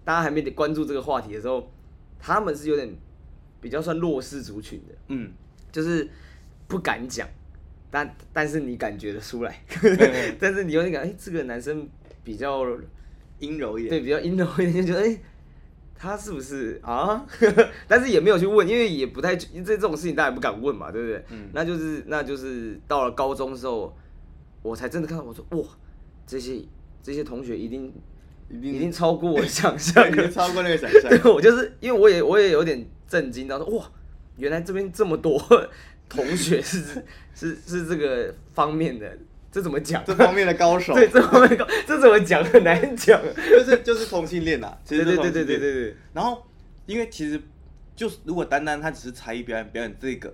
大家还没得关注这个话题的时候，他们是有点比较算弱势族群的，嗯，就是不敢讲。但但是你感觉得出来，但是你有点感哎，这个男生比较阴柔一点，对，比较阴柔一点，就觉得哎，他是不是啊？但是也没有去问，因为也不太，这这种事情大家也不敢问嘛，对不对？嗯，那就是那就是到了高中之后，我才真的看到，我说哇，这些这些同学一定一定一定超过我想象，已经超过那个想象。对，我就是因为我也我也有点震惊，到说哇，原来这边这么多。同学是是是这个方面的，这怎么讲？这方面的高手。对，这方面高，这怎么讲很难讲。就是就是同性恋呐，其实对对对对对对。然后，因为其实就是如果单单他只是才艺表演表演这个，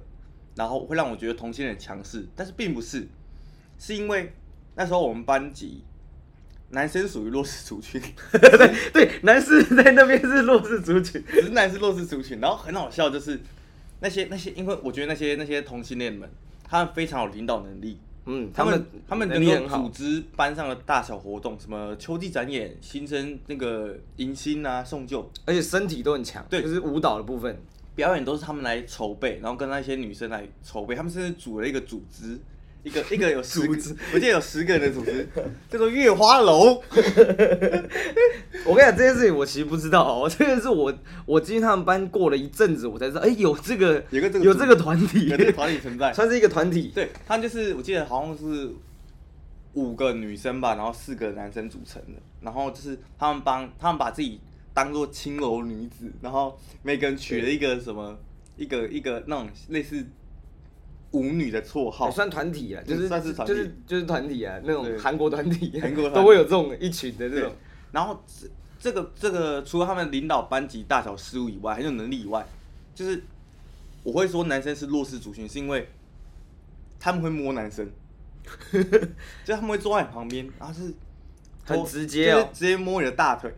然后会让我觉得同性恋很强势，但是并不是，是因为那时候我们班级男生属于弱势族群。对对，男生在那边是弱势族群，直男是弱势族群。然后很好笑就是。那些那些，因为我觉得那些那些同性恋们，他们非常有领导能力。嗯，他们他们能够组织班上的大小活动，嗯、什么秋季展演、新生那个迎新啊、送旧，而且身体都很强。对，就是舞蹈的部分，表演都是他们来筹备，然后跟那些女生来筹备，他们甚至组了一个组织。一个 一个有十个，我记得有十个人的组织，叫做月花楼。我跟你讲这件事情，我其实不知道哦。这个是我我进他们班过了一阵子，我才知道，哎，有这个有个这个有这个团体，有这个团体存在，算是一个团体。对，他就是我记得好像是五个女生吧，然后四个男生组成的。然后就是他们帮他们把自己当做青楼女子，然后每个人取了一个什么一个一个那种类似。舞女的绰号，算团体啊，就是算是团体，就是就是团体啊，那种韩国团体，韩国都会有这种一群的这种。然后这这个这个除了他们领导班级大小事务以外，很有能力以外，就是我会说男生是弱势族群，是因为他们会摸男生，就他们会坐在你旁边，然后是很直接哦，直接摸你的大腿，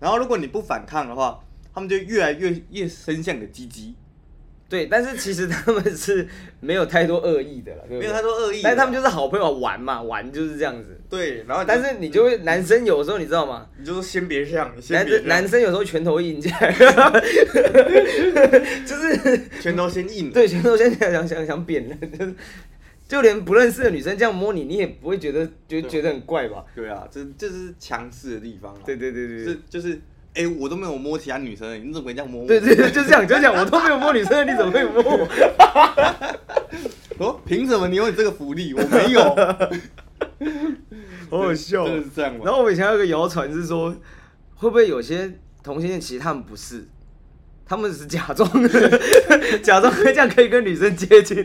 然后如果你不反抗的话，他们就越来越越伸向你的鸡鸡。对，但是其实他们是没有太多恶意的了，没有太多恶意，但是他们就是好朋友玩嘛，玩就是这样子。对，然后但是你就会男生有时候你知道吗？你就说先别这样，男生男生有时候拳头硬起来，就是拳头先硬，对，拳头先想想想扁了，就是就连不认识的女生这样摸你，你也不会觉得觉觉得很怪吧？对啊，这这是强势的地方。对对对对，是就是。哎、欸，我都没有摸其他女生，你怎么可以这样摸我？对对对，就这样就这样，我都没有摸女生，你怎么可以摸我？哦，凭什么你有你这个福利，我没有？好好笑，真的是这样吗？然后我以前有个谣传是说，会不会有些同性恋其实他们不是，他们只是假装的，假装这样可以跟女生接近，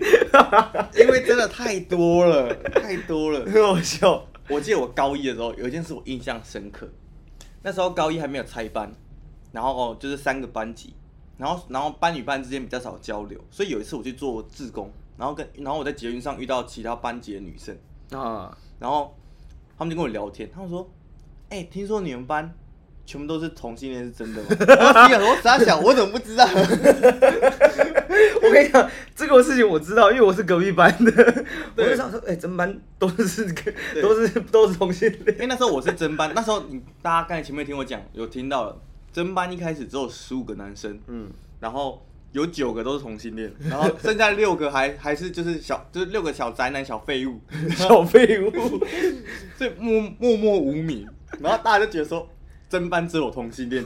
因为真的太多了，太多了，很好笑。我记得我高一的时候有一件事我印象深刻。那时候高一还没有拆班，然后就是三个班级，然后然后班与班之间比较少交流，所以有一次我去做志工，然后跟然后我在捷运上遇到其他班级的女生啊，然后他们就跟我聊天，他们说，哎、欸，听说你们班全部都是同性恋，是真的吗？我傻想，我怎么不知道？我跟你讲，这个事情我知道，因为我是隔壁班的。我就想说，哎、欸，真班都是都是都是同性恋。因为那时候我是真班，那时候你大家刚才前面听我讲，有听到了。真班一开始只有十五个男生，嗯，然后有九个都是同性恋，然后剩下六个还还是就是小就是六个小宅男小废物，小废物，所以默默默无名，然后大家就觉得说真班只有同性恋，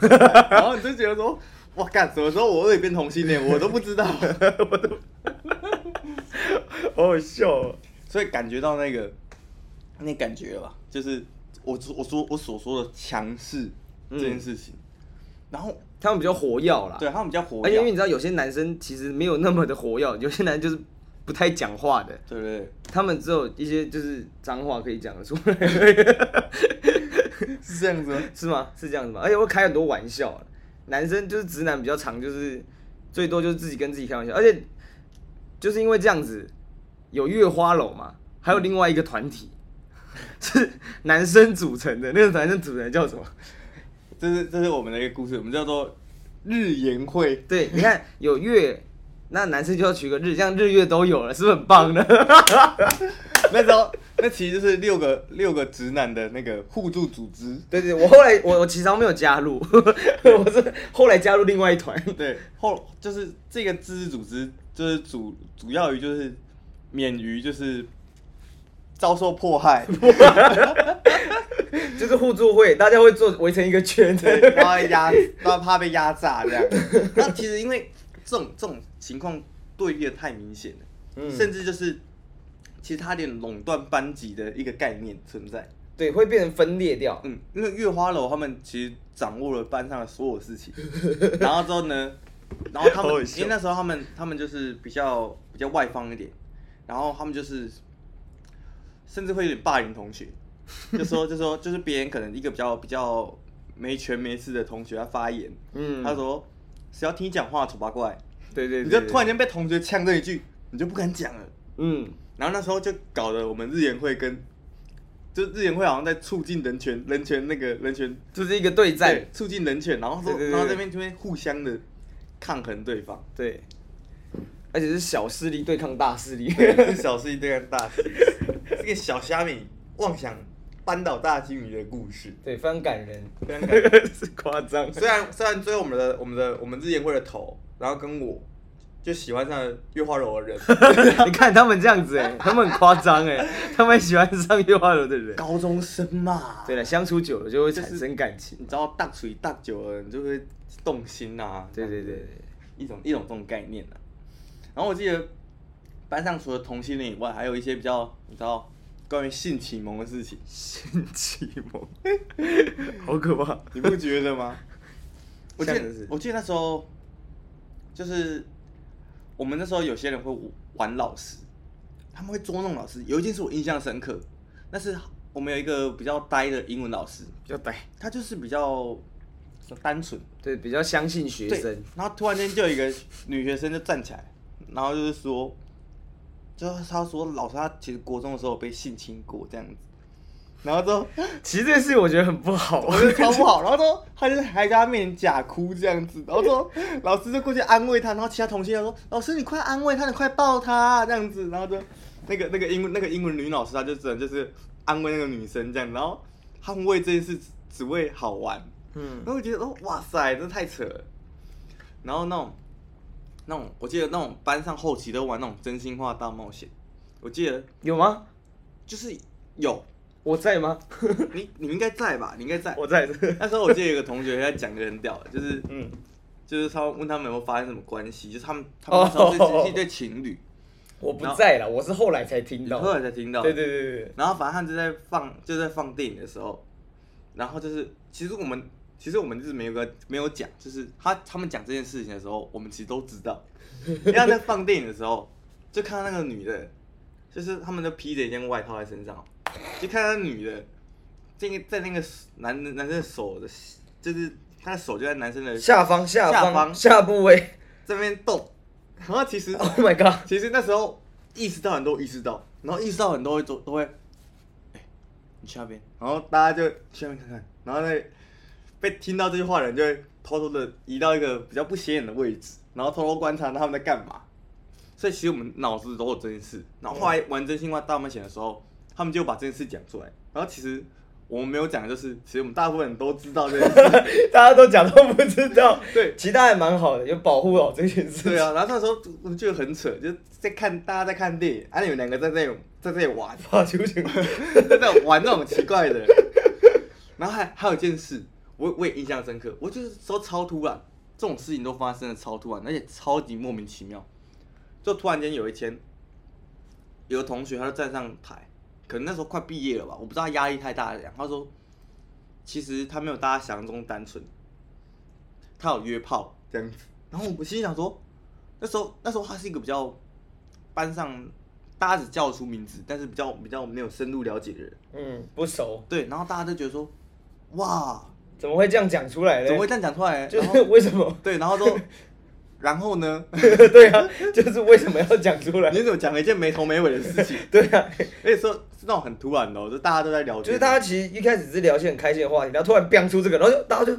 然后你就觉得说哇干，什么时候我也变同性恋，我都不知道，我都，好好笑。哦，所以感觉到那个那感觉了吧，就是我我说我所说的强势这件事情。嗯。然后他们比较活跃啦，对，他们比较活跃，而且因为你知道有些男生其实没有那么的活跃，有些男生就是不太讲话的，对不对？他们只有一些就是脏话可以讲得出来，是这样子吗？是吗？是这样子吗？而且会开很多玩笑，男生就是直男比较常，就是最多就是自己跟自己开玩笑，而且就是因为这样子有月花楼嘛，还有另外一个团体是男生组成的，那个男生组成的叫什么？这是这是我们的一个故事，我们叫做日言会。对，你看有月，那男生就要取个日，这样日月都有了，是不是很棒呢？那时候那其实就是六个六个直男的那个互助组织。对对，我后来我我其实没有加入，我是后来加入另外一团。对，后就是这个自治组织，就是主主要于就是免于就是遭受迫害。就是互助会，大家会做围成一个圈，然后压，然后怕被压榨这样。那其实因为这种这种情况对立的太明显了，嗯、甚至就是其实他点垄断班级的一个概念存在。对，会变成分裂掉。嗯，因为月花楼他们其实掌握了班上的所有事情，然后之后呢，然后他们因为那时候他们他们就是比较比较外放一点，然后他们就是甚至会有点霸凌同学。就说就说就是别人可能一个比较比较没权没势的同学要发言，嗯，他说谁要听你讲话丑八怪，对对，对，你就突然间被同学呛这一句，你就不敢讲了，嗯，然后那时候就搞得我们日研会跟，就日研会好像在促进人权人权那个人权，就是一个对战，促进人权，然后说然后这边这边互相的抗衡对方，对，而且是小势力对抗大势力，是小势力对抗大势力，这个小虾米妄想。扳倒大金鱼的故事，对，非常感人，非常感人，是夸张。虽然虽然最后我们的我们的我们日研会的头，然后跟我就喜欢上了月花楼的人，你看他们这样子哎，他们很夸张哎，他们喜欢上月花楼的人，高中生嘛，对了，相处久了就会产生感情，你知道，大处大久了，你就会动心呐，对对对，一种一种这种概念呐。然后我记得班上除了同性恋以外，还有一些比较你知道。关于性启蒙的事情，性启蒙，好可怕，你不觉得吗？我记得，我记得那时候，就是我们那时候有些人会玩老师，他们会捉弄老师。有一件事我印象深刻，那是我们有一个比较呆的英文老师，比较呆，他就是比较单纯，对，比较相信学生。然后突然间就有一个女学生就站起来，然后就是说。就是他说老师他其实国中的时候被性侵过这样子，然后说其实这件事我觉得很不好，我觉得超不好。然后说他就还在他面前假哭这样子，然后说 老师就过去安慰他，然后其他同学就说老师你快安慰他，你快抱他这样子。然后就那个那个英文那个英文女老师，她就只能就是安慰那个女生这样，然后他们为这件事只为好玩，嗯，然后我觉得哦哇塞，真的太扯了。然后那种。那种我记得那种班上后期都玩那种真心话大冒险，我记得有吗？就是有，我在吗？你你应该在吧？你应该在。我在。那时候我记得有个同学在讲个很屌的，就是嗯，就是他问他们有没有发生什么关系，就是他们 他们那时候是一对情侣。我不在了，我是后来才听到。后来才听到。对对对对。然后反正他就在放就在放电影的时候，然后就是其实我们。其实我们就是没有个没有讲，就是他他们讲这件事情的时候，我们其实都知道。因为他在放电影的时候，就看到那个女的，就是他们就披着一件外套在身上，就看到那女的，这个在那个男男生的手的，就是他的手就在男生的下方，下方，下部位这边动。然后其实，Oh my god！其实那时候意识到很多，意识到，然后意识到很多会做，都会，哎，你去那边，然后大家就去那边看看，然后呢，被听到这句话的人就会偷偷的移到一个比较不显眼的位置，然后偷偷观察他们在干嘛。所以其实我们脑子都有这件事，然后后来玩真心话大冒险的时候，他们就把这件事讲出来，然后其实。我们没有讲，就是其实我们大部分人都知道这件事，大家都讲都不知道。对，其他还蛮好的，有保护好这件事。对啊，然后那时候我们就很扯，就在看大家在看电影，啊，你们两个在那里在这里玩，发球球，在这玩那种奇怪的。然后还还有一件事，我我也印象深刻，我就是说超突然，这种事情都发生的超突然，而且超级莫名其妙。就突然间有一天，有个同学他就站上台。可能那时候快毕业了吧，我不知道他压力太大了。他说，其实他没有大家想象中单纯，他有约炮这样子。然后我心里想说，那时候那时候他是一个比较班上大家只叫得出名字，但是比较比较没有深入了解的人。嗯，不熟。对，然后大家都觉得说，哇，怎么会这样讲出来呢？怎么会这样讲出来？就是为什么？对，然后说。然后呢？对啊，就是为什么要讲出来？你怎么讲了一件没头没尾的事情？对啊，而且说是那种很突然的，哦就大家都在聊天，就是大家其实一开始是聊一些很开心的话题，然后突然飙出这个，然后就大家就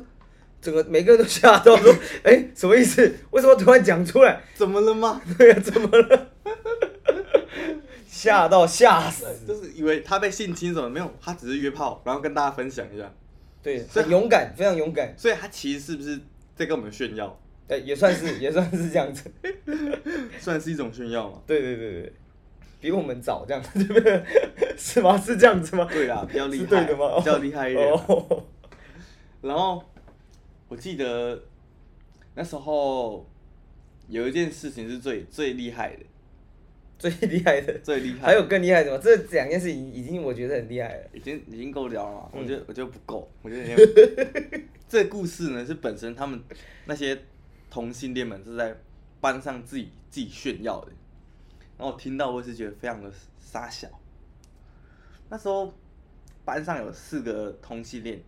整个每个人都吓到，说：“ 哎，什么意思？为什么突然讲出来？怎么了吗？对啊，怎么了？”吓到吓死，就是以为他被性侵什么没有？他只是约炮，然后跟大家分享一下。对，很勇敢，非常勇敢。所以他其实是不是在跟我们炫耀？对，也算是也算是这样子，算是一种炫耀嘛。对对对对，比我们早这样子，对不对？是吗？是这样子吗？对啦，比较厉害，对的吗？比较厉害一点。Oh. 然后我记得那时候有一件事情是最最厉害的，最厉害的，最厉害。还有更厉害的吗？这两件事情已经我觉得很厉害了，已经已经够聊了。我觉得我觉得不够，我觉得 这故事呢是本身他们那些。同性恋们是在班上自己自己炫耀的，然后我听到我是觉得非常的傻小。那时候班上有四个同性恋，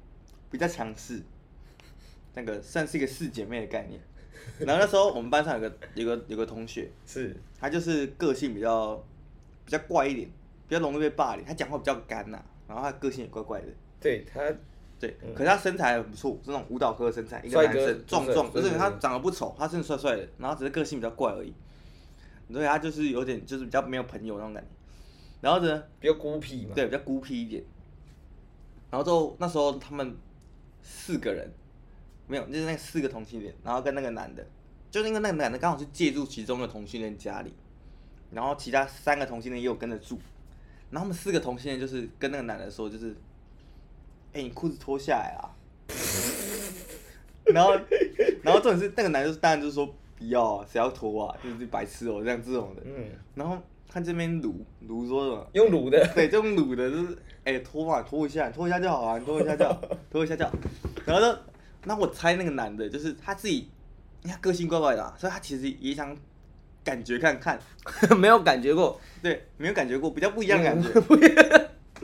比较强势，那个算是一个四姐妹的概念。然后那时候我们班上有个有个有个同学，是，他就是个性比较比较怪一点，比较容易被霸凌。他讲话比较干呐，然后他个性也怪怪的。对他。对，可是他身材很不错，是那种舞蹈科的身材，一个男生，壮壮，就是他长得不丑，他真的帅帅的，然后只是个性比较怪而已。所以他就是有点，就是比较没有朋友那种感觉。然后呢，比较孤僻嘛。对，比较孤僻一点。然后就那时候他们四个人，没有，就是那四个同性恋，然后跟那个男的，就是因为那个男的刚好是借住其中的同性恋家里，然后其他三个同性恋也有跟着住，然后他们四个同性恋就是跟那个男的说，就是。哎、欸，你裤子脱下来啊！然后，然后重点是那个男的当然就是说不要啊，谁要脱啊？就是白痴哦、喔，这样这种的。嗯。然后看这边撸撸说什么？用撸的。对，这种撸的就是哎脱嘛，脱一下，脱一下就好啊，脱一下就好，脱一下就好。然后呢，那我猜那个男的就是他自己，他个性怪怪的、啊，所以他其实也想感觉看看，没有感觉过，对，没有感觉过，比较不一样的感觉。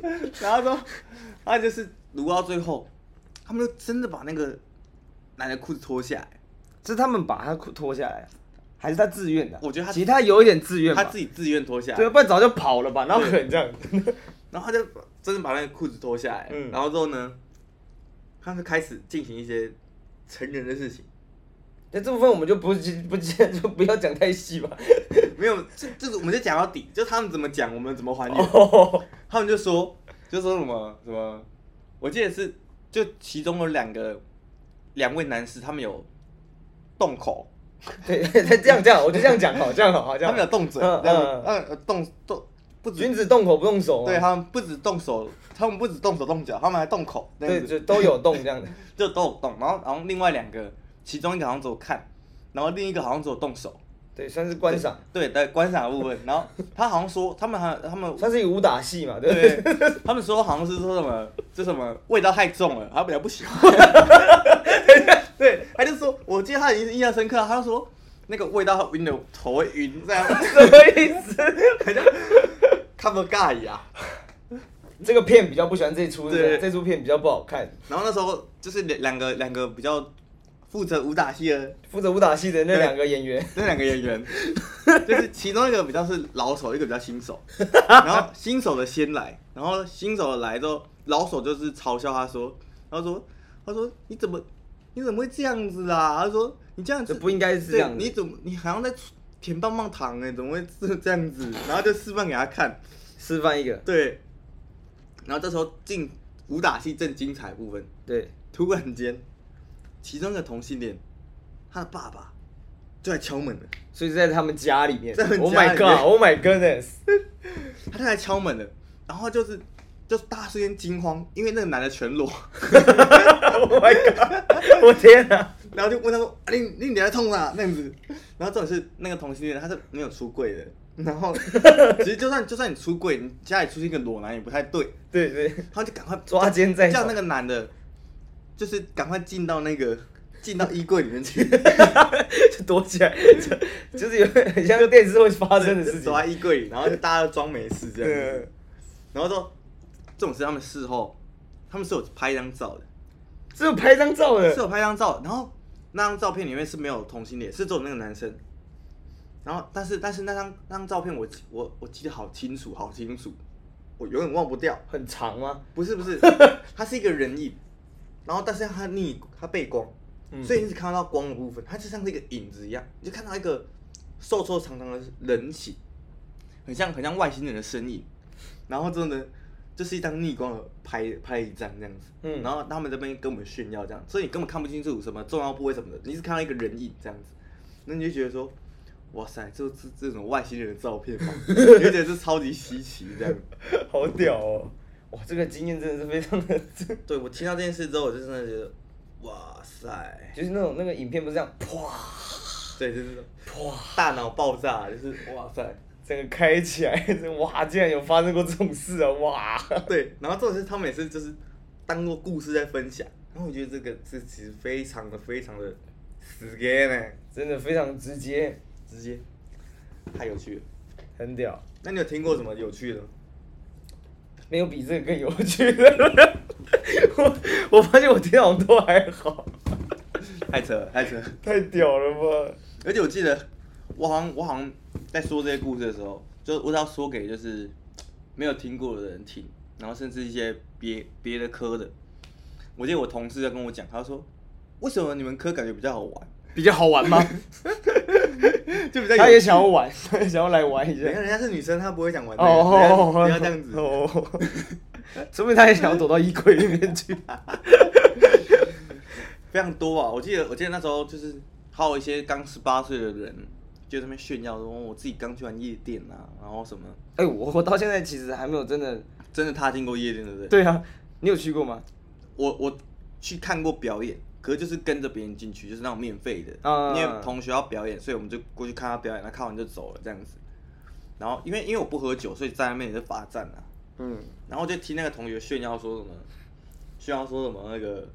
然后说，他就是。撸到最后，他们就真的把那个男的裤子脱下来，是他们把他裤脱下来，还是他自愿的？我觉得他其实他有一点自愿，他自己自愿脱下来，对，不然早就跑了吧？然后可能这样，然后他就真的把那个裤子脱下来，嗯，然后之后呢，他就开始进行一些成人的事情。那这部分我们就不不 就不要讲太细吧？没有，这这个我们就讲到底，就他们怎么讲，我们怎么还原。Oh. 他们就说，就说什么什么。我记得是，就其中有两个，两位男士，他们有动口，对，这样这样，我就这样讲好，这样好，好，这样。他们有动嘴，嗯嗯。嗯，动动，不止。君子动口不动手，对他们不止动手，他们不止动手动脚，他们还动口，对，就都有动这样的，就都有动，然后然后另外两个，其中一个好像只有看，然后另一个好像只有动手。对，算是观赏。对，对，观赏的部分。然后他好像说，他们还他们算是一个武打戏嘛，对不对？他们说好像是说什么，这什么味道太重了，他比较不喜欢。对，他就说，我记得他已经印象深刻，他就说那个味道晕的头会晕，这样 什么意思？好像看不尬一样。这个片比较不喜欢这出，对，这出片比较不好看。然后那时候就是两两个两个比较负责武打戏的，负责武打戏的那两个演员，那两个演员，就是其中一个比较是老手，一个比较新手。然后新手的先来，然后新手的来之后，老手就是嘲笑他说，他说，他说你怎么你怎么会这样子啊？他说你这样子不应该是这样，你怎么你好像在舔棒棒糖哎、欸，怎么会是这样子？然后就示范给他看，示范一个，对。然后这时候进武打戏正精彩部分，对，突然间。其中一个同性恋，他的爸爸就在敲门了，所以在他们家里面。在他们家里面。Oh my god! Oh my goodness! 他就在敲门了，然后就是就是大瞬间惊慌，因为那个男的全裸。Oh my god！我天哪！然后就问他说：“你你你在痛啊？”那样子。然后重点是那个同性恋他是没有出柜的，然后 其实就算就算你出柜，你家里出现一个裸男也不太对。对对。他就赶快抓奸在叫那个男的。就是赶快进到那个进到衣柜里面去，就 躲起来，就就是有很像电视会发生的事情。躲在衣柜里，然后就大家都装没事这样子。然后说这种事他们事后，他们是有拍一张照的，是有拍一张照的，是有拍一张照。然后那张照片里面是没有同性恋，是只有那个男生。然后但是但是那张那张照片我我我记得好清楚好清楚，我永远忘不掉。很长吗？不是不是，它是一个人影。然后，但是它逆，它背光，嗯、所以你只看到光的部分，它就像是一个影子一样，你就看到一个瘦瘦长长的人形，很像很像外星人的身影。然后真的就是一张逆光的拍拍一张这样子，嗯，然后他们这边跟我们炫耀这样，所以你根本看不清楚什么重要部位什么的，你只看到一个人影这样子，那你就觉得说，哇塞，这这这种外星人的照片嘛，你就觉得这超级稀奇这样，好屌哦。哇，这个经验真的是非常的。对，我听到这件事之后，我就真的觉得，哇塞，就是那种那个影片不是这样，啪，对，就是啪，大脑爆炸，就是哇塞，整个开起来，哇，竟然有发生过这种事啊，哇，对，然后这种事他们也是就是当做故事在分享，然后我觉得这个这其实非常的非常的直接呢，真的非常直接，直接，太有趣了，很屌。那你有听过什么有趣的？没有比这个更有趣的了，我 我发现我听好像都还好，太扯了太扯了，太屌了吧！而且我记得，我好像我好像在说这些故事的时候，就我只要说给就是没有听过的人听，然后甚至一些别别的科的。我记得我同事在跟我讲，他说：“为什么你们科感觉比较好玩？比较好玩吗？” 就比较他也想要玩，他也想要来玩一下。你看人家是女生，她不会想玩的。哦，不要这样子。哦，说明他也想要躲到衣柜里面去。非常多啊！我记得，我记得那时候就是还有一些刚十八岁的人，就在那边炫耀说：“我自己刚去完夜店啊，然后什么。”哎，我我到现在其实还没有真的真的踏进过夜店，对不对？对啊，你有去过吗？我我去看过表演。可是就是跟着别人进去，就是那种免费的，因为同学要表演，所以我们就过去看他表演，他看完就走了这样子。然后因为因为我不喝酒，所以在那边也是罚站啊。嗯。然后就听那个同学炫耀说什么，炫耀说什么那个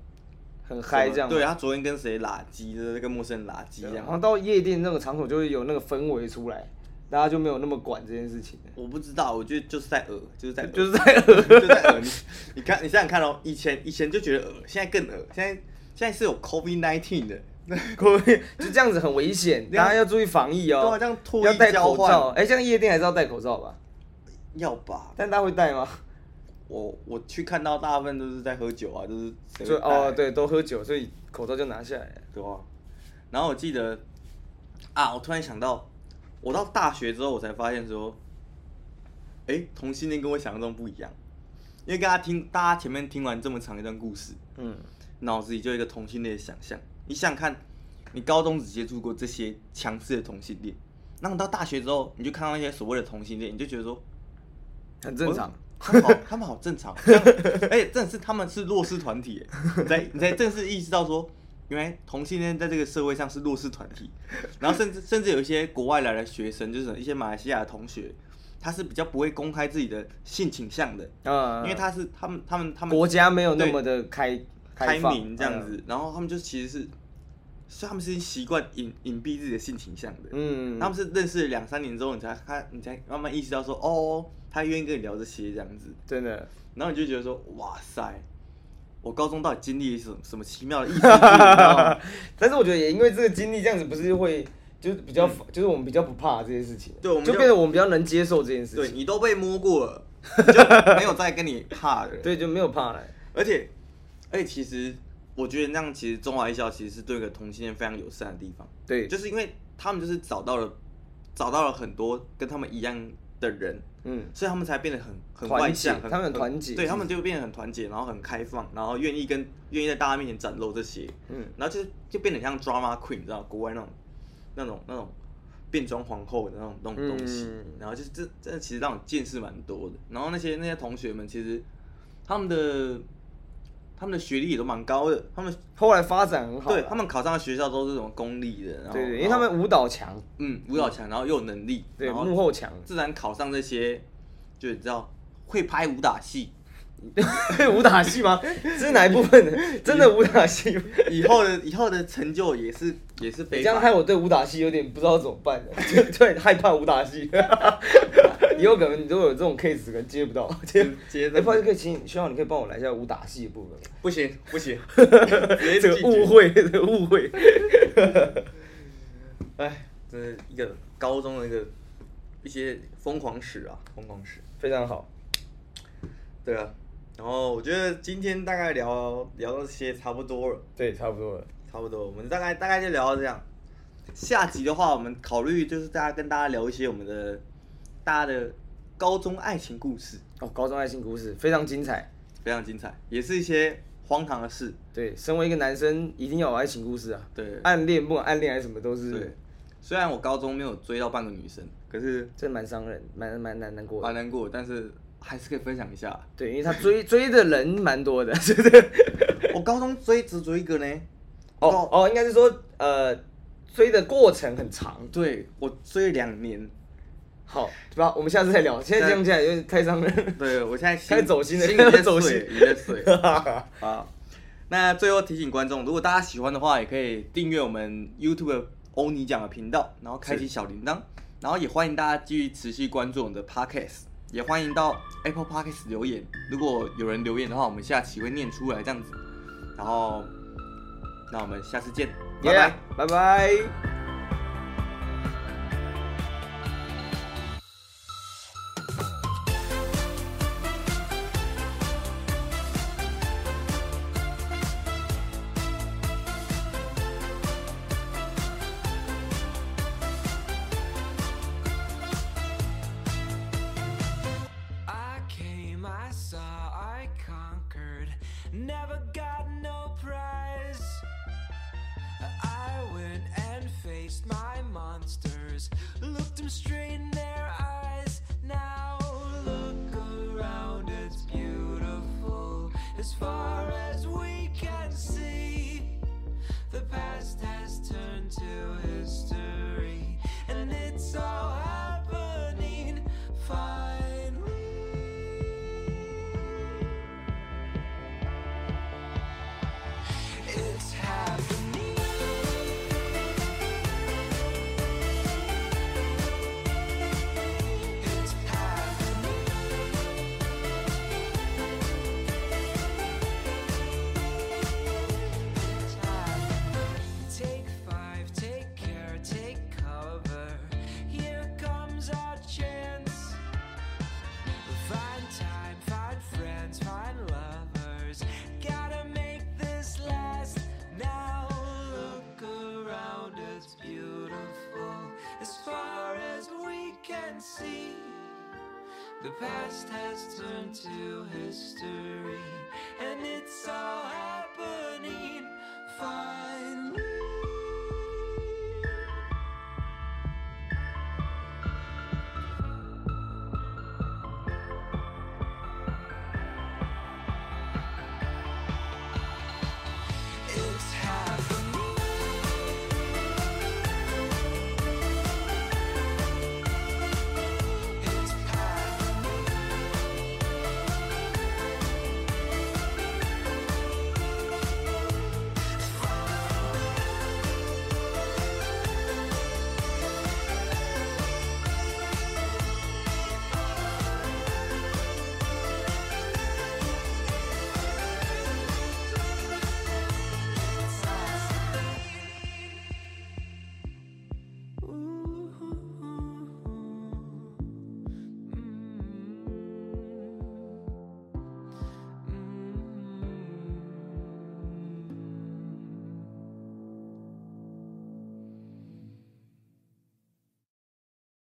很嗨这样。对，他昨天跟谁拉鸡，就是那个陌生人拉鸡这样。然后到夜店那个场所就会有那个氛围出来，大家就没有那么管这件事情。我不知道，我觉得就是在恶，就是在就是在恶，就在恶。你你看，你想想看哦，以前以前就觉得恶，现在更恶，现在。现在是有 COVID nineteen 的，COVID 就这样子很危险，大家要注意防疫哦。对啊，这样脱要戴口罩。哎，像夜店还是要戴口罩吧？要吧？但大家会戴吗？我我去看到大部分都是在喝酒啊，就是。就哦，对，都喝酒，所以口罩就拿下来，对吧？然后我记得啊，我突然想到，我到大学之后，我才发现说，哎，同性恋跟我想象中不一样，因为大家听大家前面听完这么长一段故事，嗯。脑子里就有一个同性恋的想象，你想想看，你高中只接触过这些强势的同性恋，那你到大学之后，你就看到那些所谓的同性恋，你就觉得说很正常，他们好，他们好正常，而且正是他们是弱势团体，你才你才正式意识到说，原来同性恋在这个社会上是弱势团体，然后甚至甚至有一些国外来的学生，就是一些马来西亚的同学，他是比较不会公开自己的性倾向的，嗯，因为他是他们他们他们国家没有那么的开。开明这样子，然后他们就其实是，是他们是习惯隐隐蔽自己的性倾向的。嗯，他们是认识了两三年之后，你才他你才慢慢意识到说，哦，他愿意跟你聊这些这样子。真的，然后你就觉得说，哇塞，我高中到底经历了什么什么奇妙的意思？但是我觉得也因为这个经历，这样子不是会就是比较，嗯、就是我们比较不怕这件事情，对，我们就，就变得我们比较能接受这件事情。对，你都被摸过了，就没有再跟你怕的，对，就没有怕了。而且，而且其实我觉得那样，其实中华艺校其实是对个同性恋非常友善的地方。对，就是因为他们就是找到了找到了很多跟他们一样的人。嗯，所以他们才变得很很外向，他们很团结，对他们就变得很团结，然后很开放，然后愿意跟愿意在大家面前展露这些，嗯，然后就就变得像 drama queen，你知道国外那种那种那种变装皇后的那种那种东西，嗯、然后就是这这其实让我见识蛮多的，然后那些那些同学们其实他们的。他们的学历也都蛮高的，他们后来发展很好。对，他们考上的学校都是这种公立的，然后对，对，因为他们舞蹈强，嗯，舞蹈强，然后又有能力，对，幕后强，自然考上这些，就你知道会拍武打戏。武打戏吗？这是哪一部分的？真的武打戏？以后的以后的成就也是也是非常。这样害我对武打戏有点不知道怎么办对害怕武打戏。以后可能你如果有这种 case，可能接不到。接接的。不好意思，可以请，希望你可以帮我来一下武打戏的部分。不行不行，这个误会，这个误会。哎，这是一个高中的一个一些疯狂史啊，疯狂史，非常好。对啊。然后我觉得今天大概聊聊到这些差不多了，对，差不多了，差不多。我们大概大概就聊到这样。下集的话，我们考虑就是大家跟大家聊一些我们的大家的高中爱情故事。哦，高中爱情故事非常精彩，非常精彩，也是一些荒唐的事。对，身为一个男生，一定要有爱情故事啊。对，暗恋不管暗恋还是什么，都是。对。虽然我高中没有追到半个女生，可是这蛮伤人，蛮蛮难难过的。蛮难过，但是。还是可以分享一下，对，因为他追 追的人蛮多的，是不是？我高中追只追一个呢。哦哦，应该是说，呃，追的过程很长。对，我追两年。好，对吧？我们下次再聊。现在这样起来有点太伤人。对，我现在开始走心了，心有点 走心，有点水。好，那最后提醒观众，如果大家喜欢的话，也可以订阅我们 YouTube 欧尼酱的频道，然后开启小铃铛，然后也欢迎大家继续持续关注我们的 Podcast。也欢迎到 Apple Podcast 留言，如果有人留言的话，我们下期会念出来这样子。然后，那我们下次见，yeah, 拜拜，拜 it's happening. The past has turned to history, and it's all.